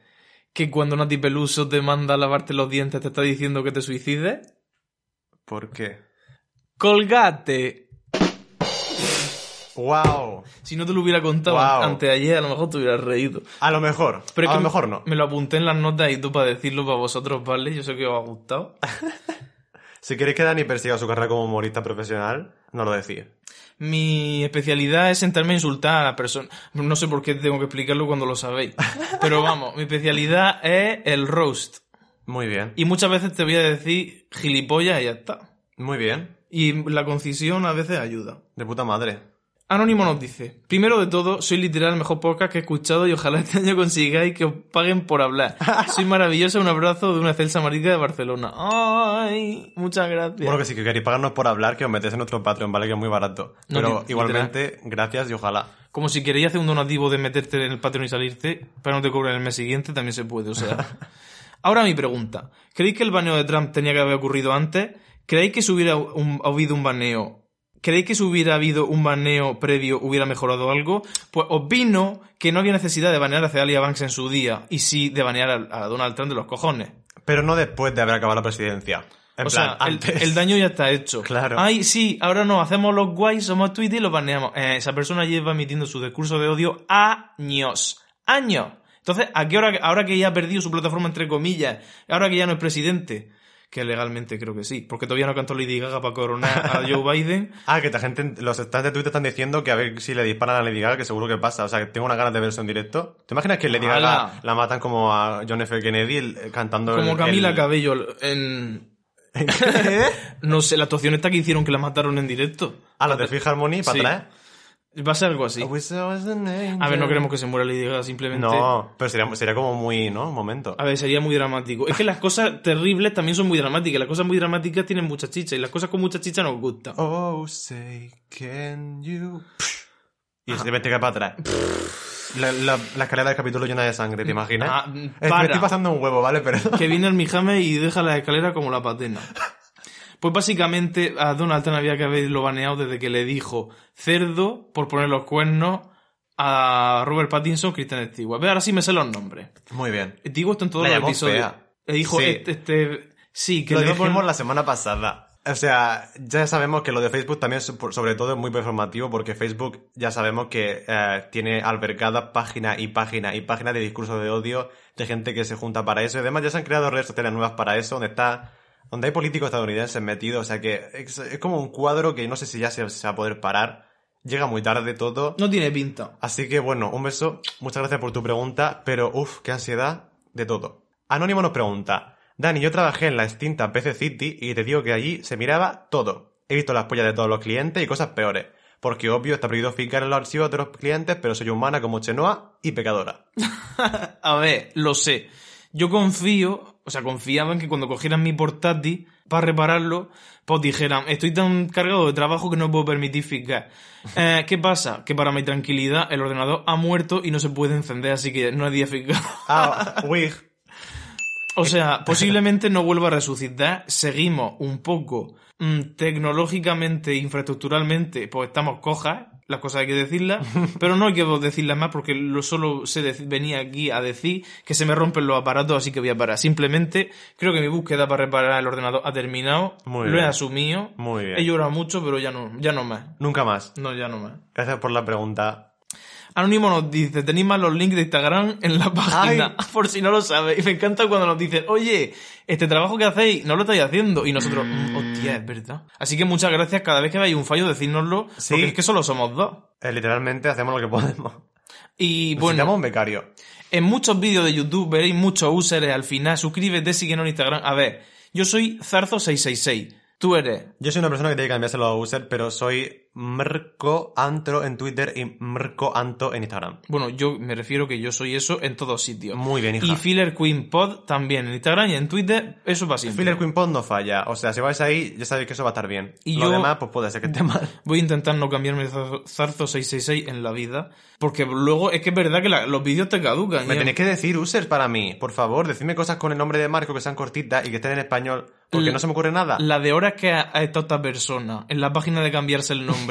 que cuando Nati Peluso te manda a lavarte los dientes te está diciendo que te suicides? ¿Por qué? ¡Colgate! ¡Wow! Si no te lo hubiera contado antes de ayer, a lo mejor te hubieras reído. A lo mejor. Pero es a que lo mejor no. Me lo apunté en las notas y tú para decirlo para vosotros, ¿vale? Yo sé que os ha gustado. [LAUGHS] Si queréis que Dani persiga su carrera como humorista profesional, no lo decís. Mi especialidad es sentarme a insultar a la persona. No sé por qué tengo que explicarlo cuando lo sabéis. [LAUGHS] Pero vamos, mi especialidad es el roast. Muy bien. Y muchas veces te voy a decir gilipollas y ya está. Muy bien. Y la concisión a veces ayuda. De puta madre. Anónimo nos dice, primero de todo, soy literal el mejor podcast que he escuchado y ojalá este año consigáis que os paguen por hablar. Soy maravillosa, un abrazo de una celsa marica de Barcelona. Ay, muchas gracias. Bueno, que si queréis pagarnos por hablar, que os metéis en nuestro Patreon, ¿vale? Que es muy barato. No, Pero igualmente, gracias y ojalá. Como si queréis hacer un donativo de meterte en el Patreon y salirte, pero no te cobren el mes siguiente, también se puede, o sea. [LAUGHS] Ahora mi pregunta. ¿Creéis que el baneo de Trump tenía que haber ocurrido antes? ¿Creéis que si hubiera un- habido un baneo, ¿creéis que si hubiera habido un baneo previo hubiera mejorado algo? Pues opino que no había necesidad de banear a Celia Banks en su día, y sí de banear a, Donald Trump de los cojones. Pero no después de haber acabado la presidencia. En o plan, sea, el, antes. el daño ya está hecho. Claro. Ay, sí, ahora no, hacemos los guays, somos Twitter y los baneamos. Eh, esa persona lleva emitiendo su discurso de odio años. Años. Entonces, ¿a qué hora, ahora que ya ha perdido su plataforma, entre comillas, ahora que ya no es presidente? Que legalmente creo que sí, porque todavía no cantó Lady Gaga para coronar a [LAUGHS] Joe Biden. Ah, que la gente, los stands de Twitter están diciendo que a ver si le disparan a Lady Gaga, que seguro que pasa. O sea, que tengo unas ganas de ver eso en directo. ¿Te imaginas que Lady ¡Hala! Gaga la matan como a John F. Kennedy el- cantando Como el- Camila el- Cabello en... [LAUGHS] no sé, la actuación esta que hicieron que la mataron en directo. Ah, la de Fifth Harmony, para Sí. atrás. Va a ser algo así. A ver, no queremos que se muera Lady Gaga, simplemente... No, pero sería, sería como muy, ¿no? Un momento. A ver, sería muy dramático. Es que las cosas terribles también son muy dramáticas. Las cosas muy dramáticas tienen mucha chicha y las cosas con mucha chicha nos gustan. Oh, say, can you... Y se te cae para atrás. La, la, la escalera del capítulo llena de sangre, ¿te imaginas? Ah, Es-. Me estoy pasando un huevo, ¿vale? Pero... Que viene el Mijame y deja la escalera como la patena. Pues básicamente a Donald Trump había que haberlo baneado desde que le dijo cerdo por poner los cuernos a Robert Pattinson, Kristen Stewart. Ve, ahora sí me sé los nombres. Muy bien. Digo esto en todos los episodios. Le dijo, Sí. este, este- sí, que lo dijimos poner- la semana pasada. O sea, ya sabemos que lo de Facebook también, sobre todo, es muy performativo porque Facebook ya sabemos que eh, tiene albergadas páginas y páginas y páginas de discursos de odio de gente que se junta para eso. Y además ya se han creado redes sociales nuevas para eso, donde está, donde hay políticos estadounidenses metidos. O sea que es, es como un cuadro que no sé si ya se, se va a poder parar. Llega muy tarde todo. No tiene pinta. Así que bueno, un beso. Muchas gracias por tu pregunta, pero uff, qué ansiedad de todo. Anónimo nos pregunta, Dani, yo trabajé en la extinta PC City y te digo que allí se miraba todo. He visto las pollas de todos los clientes y cosas peores. Porque obvio está prohibido fijar en los archivos de los clientes, pero soy humana como Chenoa y pecadora. [LAUGHS] A ver, lo sé. Yo confío, o sea, confiaba en que cuando cogieran mi portátil para repararlo, pues dijeran, estoy tan cargado de trabajo que no puedo permitir fijar. [LAUGHS] Eh, ¿Qué pasa? Que para mi tranquilidad el ordenador ha muerto y no se puede encender, así que no hay día fijar. Ah, [LAUGHS] wig. O sea, posiblemente no vuelva a resucitar. Seguimos un poco mm, tecnológicamente, infraestructuralmente, pues estamos cojas, las cosas hay que decirlas, [LAUGHS] pero no hay que decirlas más porque lo solo se venía aquí a decir que se me rompen los aparatos, así que voy a parar. Simplemente creo que mi búsqueda para reparar el ordenador ha terminado, Muy lo he asumido, Muy bien. he llorado mucho, pero ya no, ya no más. Nunca más. No, ya no más. Gracias por la pregunta. Anónimo nos dice, tenéis más los links de Instagram en la página, [LAUGHS] por si no lo sabes. Y me encanta cuando nos dicen, oye, este trabajo que hacéis, no lo estáis haciendo. Y nosotros, "Mm, hostia, es verdad. Así que muchas gracias. Cada vez que veáis un fallo, decírnoslo. Sí. Porque es que solo somos dos. Eh, literalmente hacemos lo que podemos. Y bueno, un becario. en muchos vídeos de YouTube veréis muchos useres al final. Suscríbete, síguenos en Instagram. A ver, yo soy Zarzo666. Tú eres Yo soy una persona que tiene que cambiárselo a user, pero soy Mrco Antro en Twitter y Mrco Anto en Instagram. Bueno, yo me refiero que yo soy eso en todos sitios. Muy bien, hija. Y Filler Queen Pod también en Instagram y en Twitter, eso va siempre. Filler Queen Pod no falla. O sea, si vais ahí, ya sabéis que eso va a estar bien. Y Lo yo- demás, pues puede ser que esté [LAUGHS] mal. Voy a intentar no cambiarme de Zarzo- Zarzo 666 en la vida. Porque luego es que es verdad que la- los vídeos te caducan. Me y- tenéis que decir users para mí. Por favor, decidme cosas con el nombre de Marco que sean cortitas y que estén en español. Porque no se me ocurre nada. La de horas que ha, ha estado esta persona en la página de cambiarse el nombre.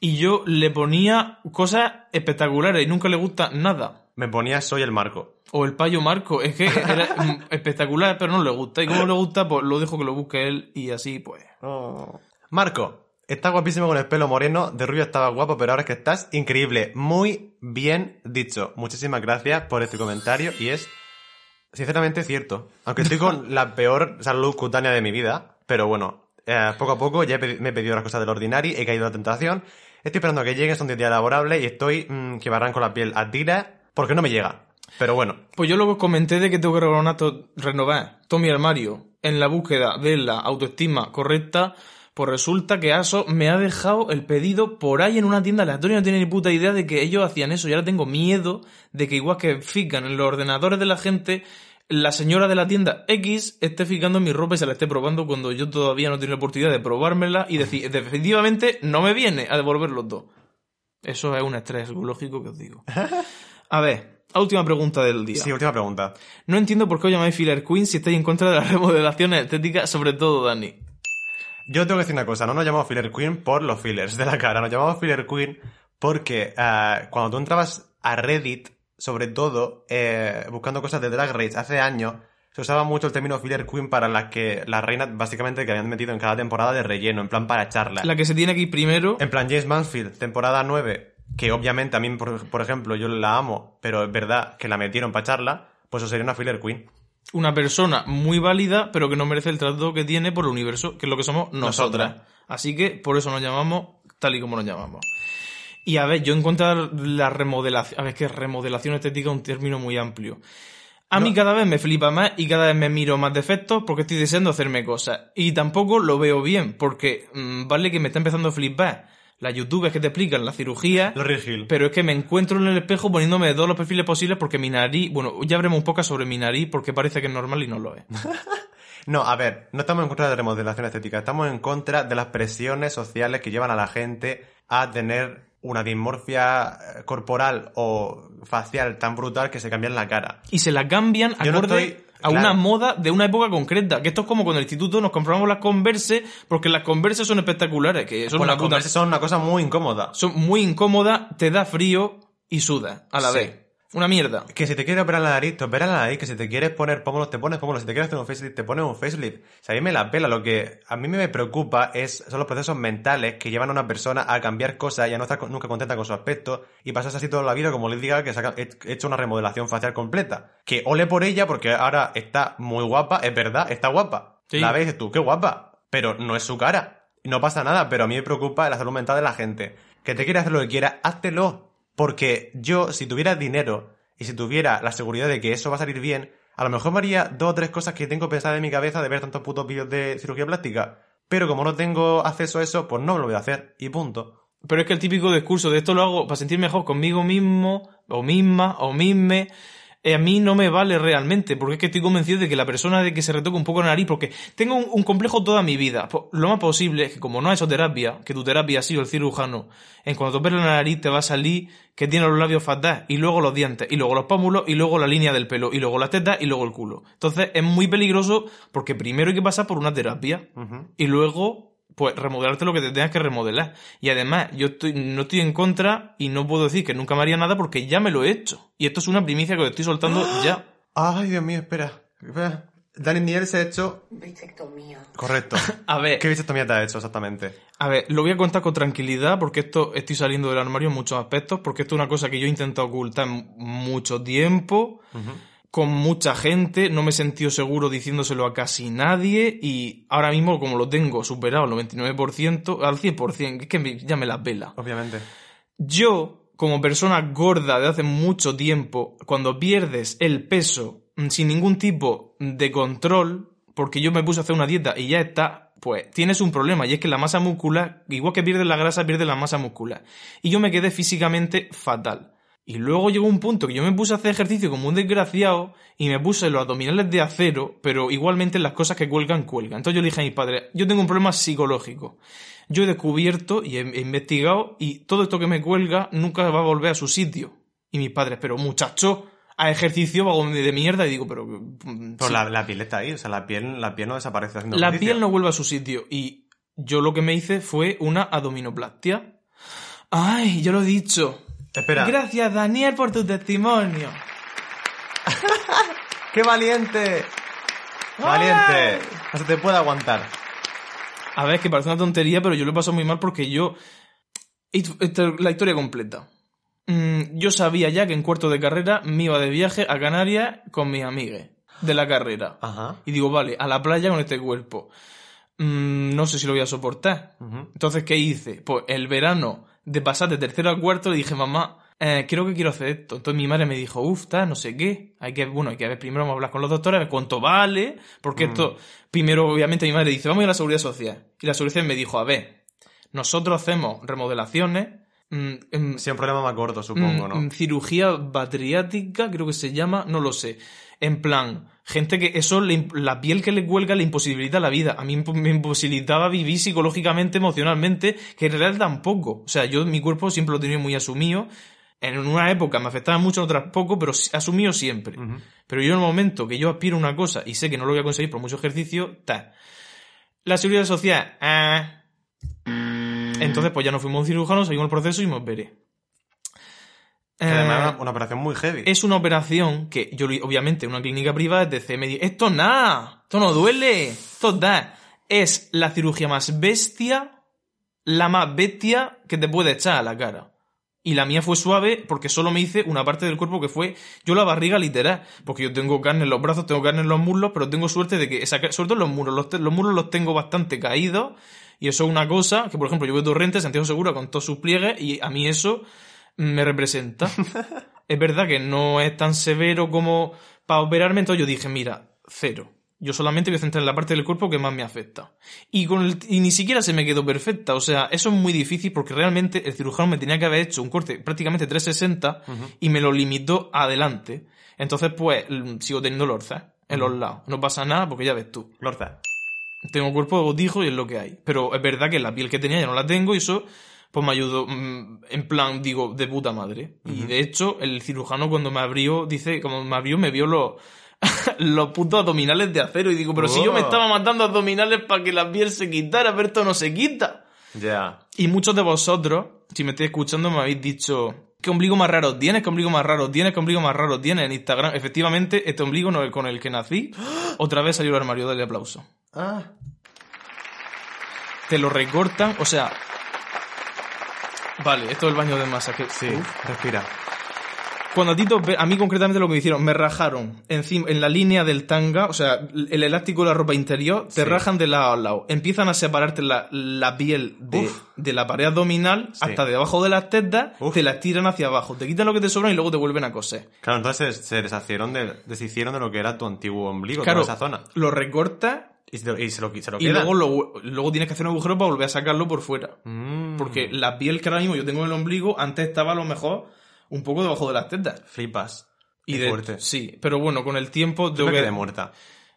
Y yo le ponía cosas espectaculares y nunca le gusta nada. Me ponía soy el Marco. O el payo Marco. Es que era [LAUGHS] mm, espectacular, pero no le gusta. Y como no le gusta, pues lo dejo que lo busque él y así, pues. Marco, está guapísimo con el pelo moreno. De rubio estaba guapo, pero ahora es que estás increíble. Muy bien dicho. Muchísimas gracias por este comentario y es sinceramente cierto. Aunque estoy con [LAUGHS] la peor salud cutánea de mi vida, pero bueno, eh, poco a poco ya me he pedido las cosas del ordinario, he caído en la tentación. Estoy esperando a que lleguen, son 10 días laborables y estoy mm, que me arranco la piel a tiras porque no me llega. Pero bueno, Pues yo luego comenté de que tengo que renovar, renovar todo mi armario en la búsqueda de la autoestima correcta. Pues resulta que ASO me ha dejado el pedido por ahí en una tienda aleatoria. No tiene ni puta idea de que ellos hacían eso. Y ahora tengo miedo de que igual que fijan en los ordenadores de la gente, la señora de la tienda X esté fijando en mi ropa y se la esté probando cuando yo todavía no tengo la oportunidad de probármela y decir, definitivamente no me viene a devolverlo todo. Eso es un estrés psicológico que os digo. [LAUGHS] A ver, última pregunta del día. sí, última pregunta. No entiendo por qué os llamáis Filler Queen si estáis en contra de las [LAUGHS] remodelaciones estéticas, sobre todo Dani. Yo tengo que decir una cosa, no nos llamamos Filler Queen por los fillers de la cara, nos llamamos Filler Queen porque eh, cuando tú entrabas a Reddit, sobre todo eh, buscando cosas de Drag Race hace años, se usaba mucho el término Filler Queen para las que las reinas básicamente que habían metido en cada temporada de relleno, en plan para charla. La que se tiene aquí primero, En plan James Mansfield, temporada 9, que obviamente a mí, por, por ejemplo, yo la amo, pero es verdad que la metieron para charla, pues eso sería una Filler Queen. una persona muy válida, pero que no merece el trato que tiene por el universo, que es lo que somos nosotras. Nosotras. Así que por eso nos llamamos tal y como nos llamamos. Y a ver, yo en contra de la remodelación, a ver, es que remodelación estética es un término muy amplio. A mí cada vez me flipa más y cada vez me miro más defectos porque estoy deseando hacerme cosas. Y tampoco lo veo bien, porque mm, vale que me está empezando a flipar las youtubers que te explican la cirugía, Los Hill. pero es que me encuentro en el espejo poniéndome de todos los perfiles posibles porque mi nariz, bueno, ya habremos un poco sobre mi nariz porque parece que es normal y no lo es. [LAUGHS] No, a ver, no estamos en contra de la remodelación estética, estamos en contra de las presiones sociales que llevan a la gente a tener una dismorfia eh, corporal o facial tan brutal que se cambian la cara. Y se la cambian Yo no acorde estoy- a claro. una moda de una época concreta. Que esto es como cuando en el instituto nos compramos las Converse porque las Converse son espectaculares, que son Pues una las puta... Converse son una cosa muy incómoda. Son muy incómodas, te da frío y sudas a la Sí. vez. Una mierda. Que si te quieres operar la nariz, te operas la nariz. Que si te quieres poner pómulos, te pones pómulos. Si te quieres hacer un facelift, te pones un facelift. Sea, a mí me la pela. Lo que a mí me preocupa es, son los procesos mentales que llevan a una persona a cambiar cosas y a no estar nunca contenta con su aspecto y pasas así toda la vida como les diga que se ha he- hecho una remodelación facial completa. Que ole por ella porque ahora está muy guapa, es verdad, está guapa. Sí. La ves tú, qué guapa. Pero no es su cara. No pasa nada, pero a mí me preocupa la salud mental de la gente. Que te quiere hacer lo que quiera, háztelo. Porque yo, si tuviera dinero y si tuviera la seguridad de que eso va a salir bien, a lo mejor me haría dos o tres cosas que tengo pensadas en mi cabeza de ver tantos putos vídeos de cirugía plástica. Pero como no tengo acceso a eso, pues no lo voy a hacer. Y punto. Pero es que el típico discurso de esto lo hago para sentir mejor conmigo mismo, o misma, o misme, eh, a mí no me vale realmente, porque es que estoy convencido de que la persona de que se retoque un poco la nariz, porque tengo un, un complejo toda mi vida. Po- Lo más posible es que como no has hecho terapia, que tu terapia ha sido el cirujano, en cuanto te la nariz te va a salir que tiene los labios fatal, y luego los dientes, y luego los pómulos, y luego la línea del pelo, y luego las tetas, y luego el culo. Entonces es muy peligroso porque primero hay que pasar por una terapia, y luego pues remodelarte lo que te tengas que remodelar. Y además, yo estoy, no estoy en contra y no puedo decir que nunca me haría nada porque ya me lo he hecho. Y esto es una primicia que os estoy soltando [GASPS] ya. Ay, Dios mío, espera. espera. Dani Niel se ha hecho... Bisectomía. Correcto. [LAUGHS] A ver, ¿Qué bisectomía te ha hecho exactamente? a ver, lo voy a contar con tranquilidad porque esto estoy saliendo del armario en muchos aspectos, porque esto es una cosa que yo he intentado ocultar mucho tiempo, con mucha gente, no me he sentido seguro diciéndoselo a casi nadie y ahora mismo como lo tengo superado al 99%, al 100%, es que me- ya me la pela. Obviamente. Yo, como persona gorda de hace mucho tiempo, cuando pierdes el peso mm, sin ningún tipo de control, porque yo me puse a hacer una dieta y ya está, pues tienes un problema y es que la masa muscular, igual que pierdes la grasa, pierdes la masa muscular. Y yo me quedé físicamente fatal. Y luego llegó un punto que yo me puse a hacer ejercicio como un desgraciado y me puse los abdominales de acero, pero igualmente las cosas que cuelgan, cuelgan. Entonces yo le dije a mis padres, yo tengo un problema psicológico. Yo he descubierto y he, investigado y todo esto que me cuelga nunca va a volver a su sitio. Y mis padres, pero muchacho, a ejercicio de mierda y digo, pero... mm, Pero sí. la, la piel está ahí, o sea, la piel, la piel no desaparece haciendo La ejercicio. piel no vuelve a su sitio y yo lo que me hice fue una abdominoplastia. Ay, yo lo he dicho. Espera. Gracias, Daniel, por tu testimonio. [LAUGHS] ¡Qué valiente! ¡Valiente! No se te puede aguantar. A ver, es que parece una tontería, pero yo lo he pasado muy mal porque yo... La historia completa. Mm, yo sabía ya que en cuarto de carrera me iba de viaje a Canarias con mis amigues de la carrera. Ajá. Y digo, vale, a la playa con este cuerpo. Mm, no sé si lo voy a soportar. Entonces, ¿qué hice? Pues el verano de pasar de tercero a cuarto le dije, mamá, eh, creo que quiero hacer esto. Entonces mi madre me dijo, uff, tal, no sé qué. Hay que, bueno, hay que ver, primero vamos a hablar con los doctores, a ver cuánto vale. Porque esto, primero, obviamente, mi madre dice, vamos a ir a la seguridad social. Y la seguridad social me dijo, a ver, nosotros hacemos remodelaciones, mm, em, Sí, un problema más gordo, supongo, Mm, ¿no? Cirugía batriática, creo que se llama, no lo sé. En plan, gente que eso, le la piel que le cuelga le imposibilita la vida. A mí me imposibilitaba vivir psicológicamente, emocionalmente, que en realidad tampoco. O sea, yo mi cuerpo siempre lo he tenido muy asumido. En una época me afectaba mucho, en otras poco, pero asumido siempre. Pero yo en el momento que yo aspiro a una cosa y sé que no lo voy a conseguir por mucho ejercicio, ta. La seguridad social, ah. Entonces, pues ya no fuimos a un cirujano, seguimos el proceso y me operé. Que además Eh, una operación muy heavy. es una operación que yo, obviamente, en una clínica privada, DC me dice, esto nada, esto no duele, esto da. Es la cirugía más bestia, la más bestia que te puede echar a la cara. Y la mía fue suave porque solo me hice una parte del cuerpo que fue yo la barriga literal. Porque yo tengo carne en los brazos, tengo carne en los muslos, pero tengo suerte de que, esa, ca- sobre todo en los muslos, los, los muslos los tengo bastante caídos. Y eso es una cosa que, por ejemplo, yo veo Torrente, Santiago Segura con todos sus pliegues y a mí eso me representa. [LAUGHS] es verdad que no es tan severo como para operarme, entonces yo dije, mira, cero. Yo solamente voy a centrar en la parte del cuerpo que más me afecta. Y, con el- y ni siquiera se me quedó perfecta. O sea, eso es muy difícil porque realmente el cirujano me tenía que haber hecho un corte prácticamente 360 y me lo limitó adelante. Entonces, pues, sigo teniendo lorzas en los lados. No pasa nada porque ya ves tú. Lorza. Tengo cuerpo de botijo y es lo que hay. Pero es verdad que la piel que tenía ya no la tengo y eso pues me ayudó mm, en plan, digo, de puta madre. Y de hecho, el cirujano cuando me abrió, dice, como me abrió, me vio los, [LAUGHS] los putos abdominales de acero. Y digo, pero si yo me Oh. estaba matando abdominales para que la piel se quitara, pero esto no se quita. Ya. Y muchos de vosotros, si me estáis escuchando, me habéis dicho, ¿Qué ombligo más raro tienes? ¿Qué ombligo más raro tienes? ¿Qué ombligo más raro tienes en Instagram? Efectivamente, este ombligo no es el con el que nací. [GASPS] Otra vez salió el armario, dale aplauso. Ah. Te lo recortan, o sea... Vale, esto es el baño de masa. Que, Sí, Uf. respira. Cuando a ti, te- a mí concretamente lo que me hicieron, me rajaron encima, en la línea del tanga, o sea, el elástico de la ropa interior, te Sí. rajan de lado a lado. Empiezan a separarte la, la piel de, la pared abdominal Sí. hasta debajo de las tetas, Uf. te las tiran hacia abajo, te quitan lo que te sobra y luego te vuelven a coser. Claro, entonces se deshacieron de, deshicieron de lo que era tu antiguo ombligo, Claro, toda esa zona. lo recortas Y se lo, y se lo, se lo y quedan. luego, lo- luego tienes que hacer un agujero para volver a sacarlo por fuera. Mm. Porque la piel que ahora mismo yo tengo en el ombligo, antes estaba a lo mejor un poco debajo de las tetas. Flipas. Y de, fuerte. Sí, pero bueno, con el tiempo Yo tengo que- muerta.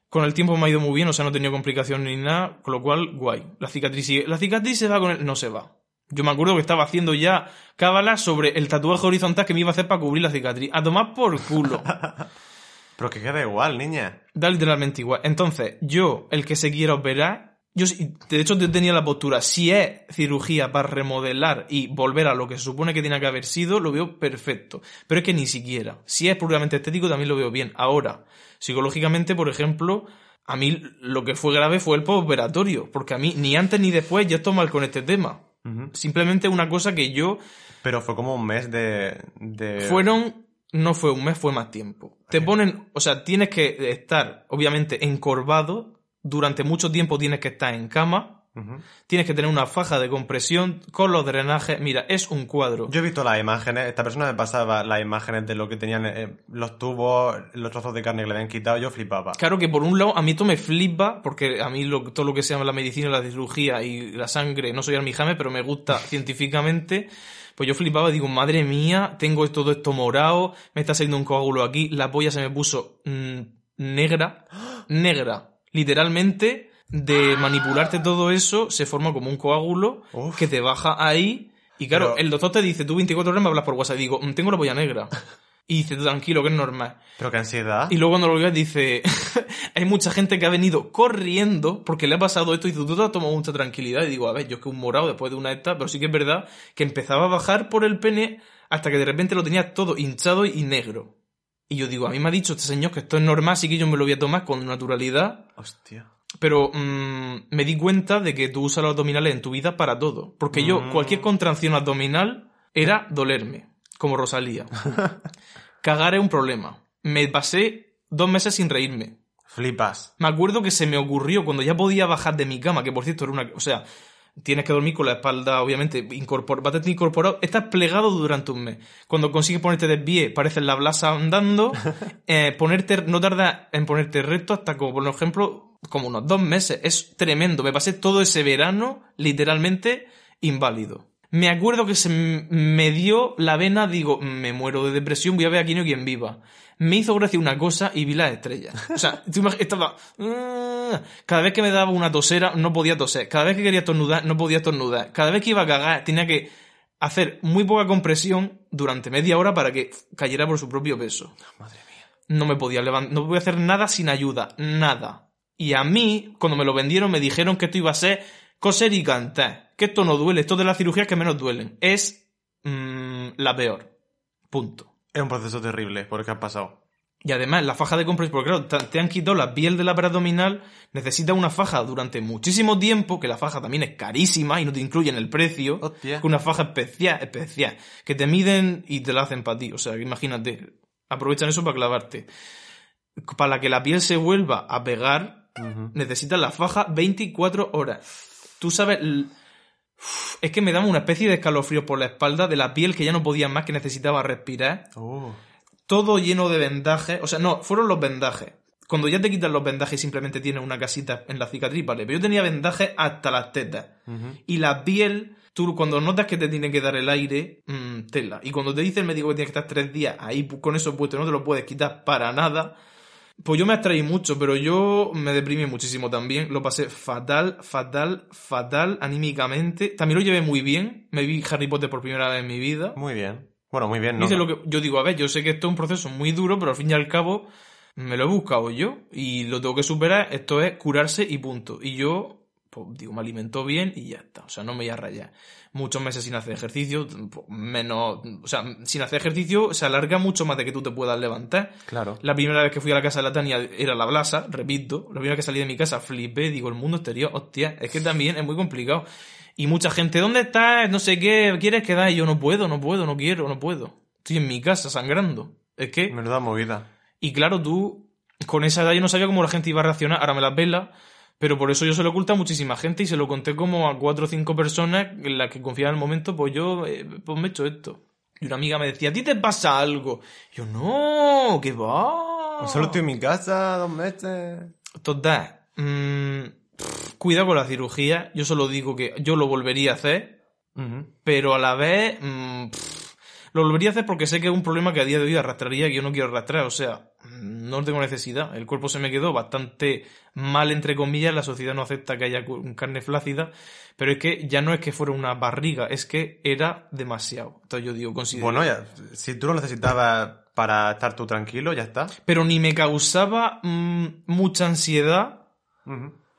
Con el tiempo me ha ido muy bien, o sea, no he tenido complicación ni nada, con lo cual, guay. La cicatriz sigue. La cicatriz se va con el... No se va. Yo me acuerdo que estaba haciendo ya cábalas sobre el tatuaje horizontal que me iba a hacer para cubrir la cicatriz. A tomar por culo. [LAUGHS] Pero que queda igual, niña. da literalmente igual. Entonces, yo, el que se quiera operar, yo sí- de hecho yo tenía la postura, si es cirugía para remodelar y volver a lo que se supone que tiene que haber sido, lo veo perfecto. Pero es que ni siquiera. Si es puramente estético, también lo veo bien. Ahora, psicológicamente, por ejemplo, a mí lo que fue grave fue el postoperatorio, porque a mí ni antes ni después ya estoy mal con este tema. Simplemente una cosa que yo Pero fue como un mes de... de... fueron, no fue un mes, fue más tiempo. Te ponen, o sea, tienes que estar, obviamente, encorvado. Durante mucho tiempo tienes que estar en cama. Tienes que tener una faja de compresión con los drenajes. Mira, es un cuadro. Yo he visto las imágenes, esta persona me pasaba las imágenes de lo que tenían eh, los tubos, los trozos de carne que le habían quitado, yo flipaba. Claro que por un lado a mí esto me flipa, porque a mí lo- todo lo que se llama la medicina, la cirugía y la sangre, no soy almijame, pero me gusta [LAUGHS] científicamente. Pues yo flipaba y digo, madre mía, tengo todo esto morado, me está saliendo un coágulo aquí, la polla se me puso mm, negra, [GASPS] negra, literalmente, de [GASPS] manipularte todo eso, se forma como un coágulo Uf. que te baja ahí. Y claro, Pero- el doctor te dice, tú 24 horas me hablas por WhatsApp. Y digo, "Mm, tengo la polla negra. [LAUGHS] Y dice, tranquilo, que es normal. Pero qué ansiedad. Y luego cuando lo veas dice, [LAUGHS] hay mucha gente que ha venido corriendo porque le ha pasado esto y dice, tú te has tomado mucha tranquilidad. Y digo, a ver, yo es que un morado después de una esta, pero sí que es verdad que empezaba a bajar por el pene hasta que de repente lo tenía todo hinchado y negro. Y yo digo, a mí me ha dicho este señor que esto es normal, así que yo me lo voy a tomar con naturalidad. Hostia. Pero mm, me di cuenta de que tú usas los abdominales en tu vida para todo. Porque yo, Mm. cualquier contracción abdominal era dolerme, como Rosalía. Cagar es un problema. Me pasé dos meses sin reírme. Flipas. Me acuerdo que se me ocurrió cuando ya podía bajar de mi cama, que por cierto era una... O sea, tienes que dormir con la espalda, obviamente, incorpor, bastante incorporado. Estás plegado durante un mes. Cuando consigues ponerte de pie, pareces la blasa andando. [LAUGHS] Eh, ponerte, no tarda en ponerte recto hasta como, por ejemplo, como unos dos meses. Es tremendo. Me pasé todo ese verano, literalmente, inválido. Me acuerdo que se me dio la vena, digo, me muero de depresión, voy a ver aquí no hay quien viva. Me hizo gracia una cosa y vi las estrellas. O sea, [LAUGHS] estaba... "Ah". Cada vez que me daba una tosera, no podía toser. Cada vez que quería estornudar, no podía estornudar. Cada vez que iba a cagar, tenía que hacer muy poca compresión durante media hora para que cayera por su propio peso. Madre mía. No me podía levantar, no podía hacer nada sin ayuda, nada. Y a mí, cuando me lo vendieron, me dijeron que esto iba a ser coser y cantar. Que esto no duele, esto de las cirugías que menos duelen. Es mm, la peor. Punto. Es un proceso terrible por el que has pasado. Y además, la faja de compresión, porque claro, te- han quitado la piel de la abdominal, necesitas una faja durante muchísimo tiempo, que la faja también es carísima y no te incluye en el precio. Hostia. Que una faja especial, especial, que te miden y te la hacen para ti. O sea, imagínate, aprovechan eso para clavarte. Para que la piel se vuelva a pegar, necesitas la faja 24 horas. Tú sabes... Es que me daba una especie de escalofrío por la espalda de la piel que ya no podía más, que necesitaba respirar Uh. todo lleno de vendajes. O sea, no, fueron los vendajes. Cuando ya te quitan los vendajes y simplemente tienes una casita en la cicatriz, vale. Pero yo tenía vendajes hasta las tetas. Y la piel, tú cuando notas que te tiene que dar el aire, mm, tela. Y cuando te dice el médico que tienes que estar tres días ahí con eso puesto, no te lo puedes quitar para nada. Pues yo me abstraí mucho, pero yo me deprimí muchísimo también. Lo pasé fatal, fatal, fatal anímicamente. También lo llevé muy bien. Me vi Harry Potter por primera vez en mi vida. Muy bien. Bueno, muy bien, ¿no? Dice lo que yo digo, a ver, yo sé que esto es un proceso muy duro, pero al fin y al cabo me lo he buscado yo y lo tengo que superar. Esto es curarse y punto. Y yo, pues digo, me alimento bien y ya está. O sea, no me voy a rayar. Muchos meses sin hacer ejercicio, pues, menos, o sea, sin hacer ejercicio se alarga mucho más de que tú te puedas levantar. Claro. La primera vez que fui a la casa de la Tania era la blasa, repito. La primera vez que salí de mi casa flipé, digo, el mundo exterior, hostia, es que también es muy complicado. Y mucha gente, ¿dónde estás? No sé qué, ¿quieres quedar? Y yo no puedo, no puedo, no quiero, no puedo. Estoy en mi casa sangrando. Es que... Menuda movida. Y claro, tú, con esa edad yo no sabía cómo la gente iba a reaccionar, ahora me la pela, pero por eso yo se lo oculté a muchísima gente y se lo conté como a cuatro o cinco personas en las que confiaba en el momento, pues yo, eh, pues me he hecho esto. Y una amiga me decía, ¿a ti te pasa algo? Y yo, no, ¿qué va? Solo estoy en mi casa dos meses. Total, mm, pff, cuidado con la cirugía, yo solo digo que yo lo volvería a hacer, pero a la vez mm, pff, lo volvería a hacer porque sé que es un problema que a día de hoy arrastraría que yo no quiero arrastrar, o sea, no tengo necesidad. El cuerpo se me quedó bastante mal, entre comillas, la sociedad no acepta que haya carne flácida, pero es que ya no es que fuera una barriga, es que era demasiado. Entonces yo digo, considero... Bueno, ya, si tú lo necesitabas para estar tú tranquilo, ya está. Pero ni me causaba mm, mucha ansiedad,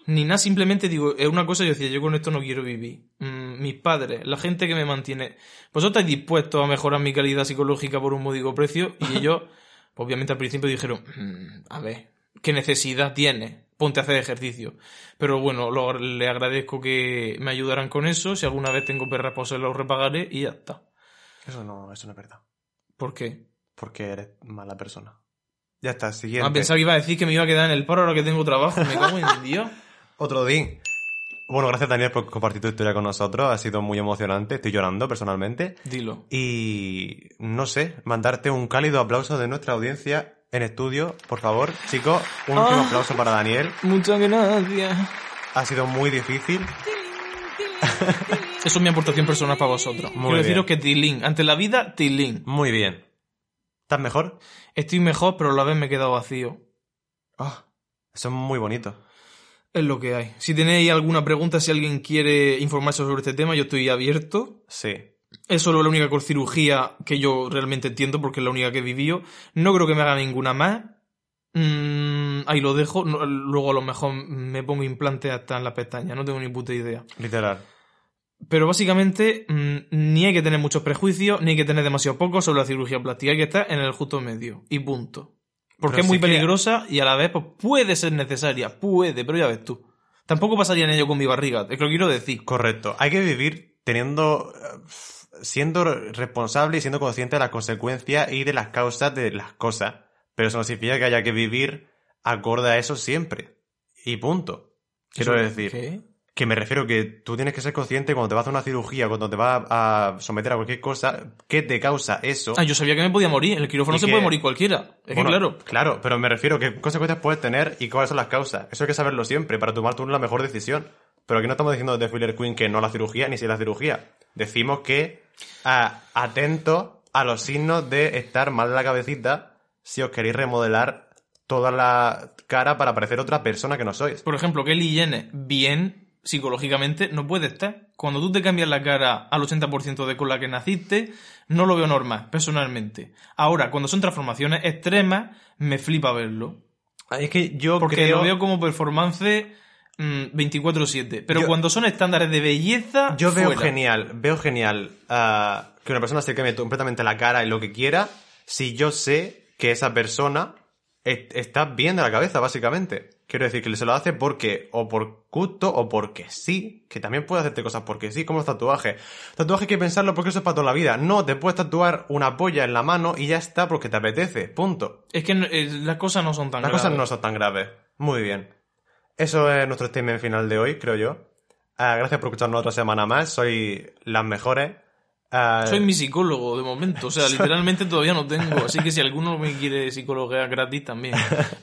ni nada, simplemente digo, es una cosa, yo decía, yo con esto no quiero vivir. Mm, mis padres, la gente que me mantiene, vosotros estáis dispuestos a mejorar mi calidad psicológica por un módico precio, y ellos, [LAUGHS] pues, obviamente al principio dijeron, "Mm, a ver, ¿qué necesidad tiene? Ponte a hacer ejercicio. Pero bueno, lo- le agradezco que me ayudaran con eso, si alguna vez tengo perras, pues se los repagaré y ya está. Eso no, eso no es verdad. ¿Por qué? Porque eres mala persona. Ya está, siguiente. Ah, pensaba que iba a decir que me iba a quedar en el paro ahora que tengo trabajo, me cago en Dios. [LAUGHS] Otro día. Bueno, gracias Daniel por compartir tu historia con nosotros. Ha sido muy emocionante. Estoy llorando personalmente. Dilo. Y no sé, mandarte un cálido aplauso de nuestra audiencia en estudio. Por favor, chicos, un último Ah. aplauso para Daniel. Muchas gracias. Ha sido muy difícil. Eso es mi aportación personal para vosotros. Muy Quiero deciros que Tilín, ante la vida, Tilín. Muy bien. ¿Estás mejor? Estoy mejor, pero a la vez me he quedado vacío. Ah, eso es muy bonito. Es lo que hay. Si tenéis alguna pregunta, si alguien quiere informarse sobre este tema, yo estoy abierto. Sí. Es solo la única cirugía que yo realmente entiendo, porque es la única que he vivido. No creo que me haga ninguna más. Mm, ahí lo dejo. No- luego a lo mejor me pongo implante hasta en la pestaña. No tengo ni puta idea. Literal. Pero básicamente mm, ni hay que tener muchos prejuicios, ni hay que tener demasiado poco sobre la cirugía plástica. Hay que estar en el justo medio. Y punto. Porque Pero es muy sí que- peligrosa y a la vez pues, puede ser necesaria. Puede, pero ya ves tú. Tampoco pasaría en ello con mi barriga. Es que lo quiero decir. Correcto. Hay que vivir teniendo. eh, siendo responsable y siendo consciente de las consecuencias y de las causas de las cosas. Pero eso no significa que haya que vivir acorde a eso siempre. Y punto. Quiero decir. ¿qué? Que me refiero que tú tienes que ser consciente cuando te vas a una cirugía, cuando te vas a someter a cualquier cosa, qué te causa eso. Ah, yo sabía que me podía morir. En el quirófano Y se que- puede morir cualquiera. Es Bueno, que claro. Claro, pero me refiero qué consecuencias puedes tener y cuáles son las causas. Eso hay que saberlo siempre para tomar tú la mejor decisión. Pero aquí no estamos diciendo de Filler Queen que no a la cirugía ni si la cirugía. Decimos que ah, atento a los signos de estar mal de la cabecita si os queréis remodelar toda la cara para parecer otra persona que no sois. Por ejemplo, Kelly Jenner, bien psicológicamente, no puede estar. Cuando tú te cambias la cara al 80% de con la que naciste, no lo veo normal, personalmente. Ahora, cuando son transformaciones extremas, me flipa verlo. Es que yo Porque creo... lo veo como performance mm, 24-7. Pero Yo- cuando son estándares de belleza. Yo veo fuera. genial, veo genial ah, que una persona se cambie completamente la cara y lo que quiera si yo sé que esa persona est- está bien de la cabeza, básicamente. Quiero decir que se lo hace porque, o por gusto, o porque sí, que también puede hacerte cosas porque sí, como los tatuajes. Tatuaje hay que pensarlo porque eso es para toda la vida. No, te puedes tatuar una polla en la mano y ya está porque te apetece, punto. Es que eh, las cosas no son tan Las graves. cosas no son tan graves. Muy bien. Eso es nuestro statement final de hoy, creo yo. Ah, gracias por escucharnos otra semana más. Soy las mejores. Ah, Soy mi psicólogo de momento, o sea, [LAUGHS] literalmente todavía no tengo, así que si alguno me quiere psicologuear gratis también.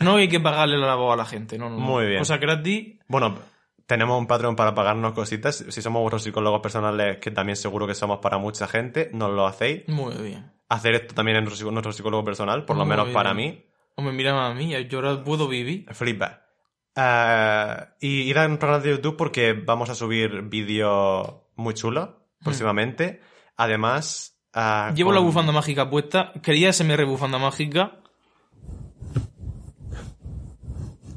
No hay que pagarle la voz a la gente, no, no. no. Muy bien. Cosas gratis, Bueno, tenemos un patrón para pagarnos cositas. Si somos vuestros psicólogos personales, que también seguro que somos para mucha gente, nos lo hacéis. muy bien. Hacer esto también es nuestro, nuestro psicólogo personal, por lo menos bien. para mí. O me miran a mí, yo ahora puedo vivir. Flipa. Ah, y ir a un canal de YouTube porque vamos a subir vídeos muy chulos próximamente. Además... ah, Llevo con- la bufanda mágica puesta, quería SMR bufanda mágica,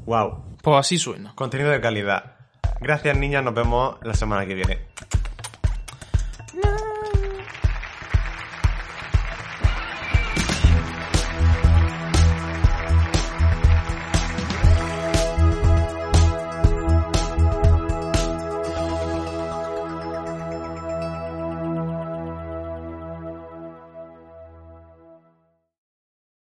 Wow. pues así suena. Contenido de calidad. Gracias, niñas. Nos vemos la semana que viene.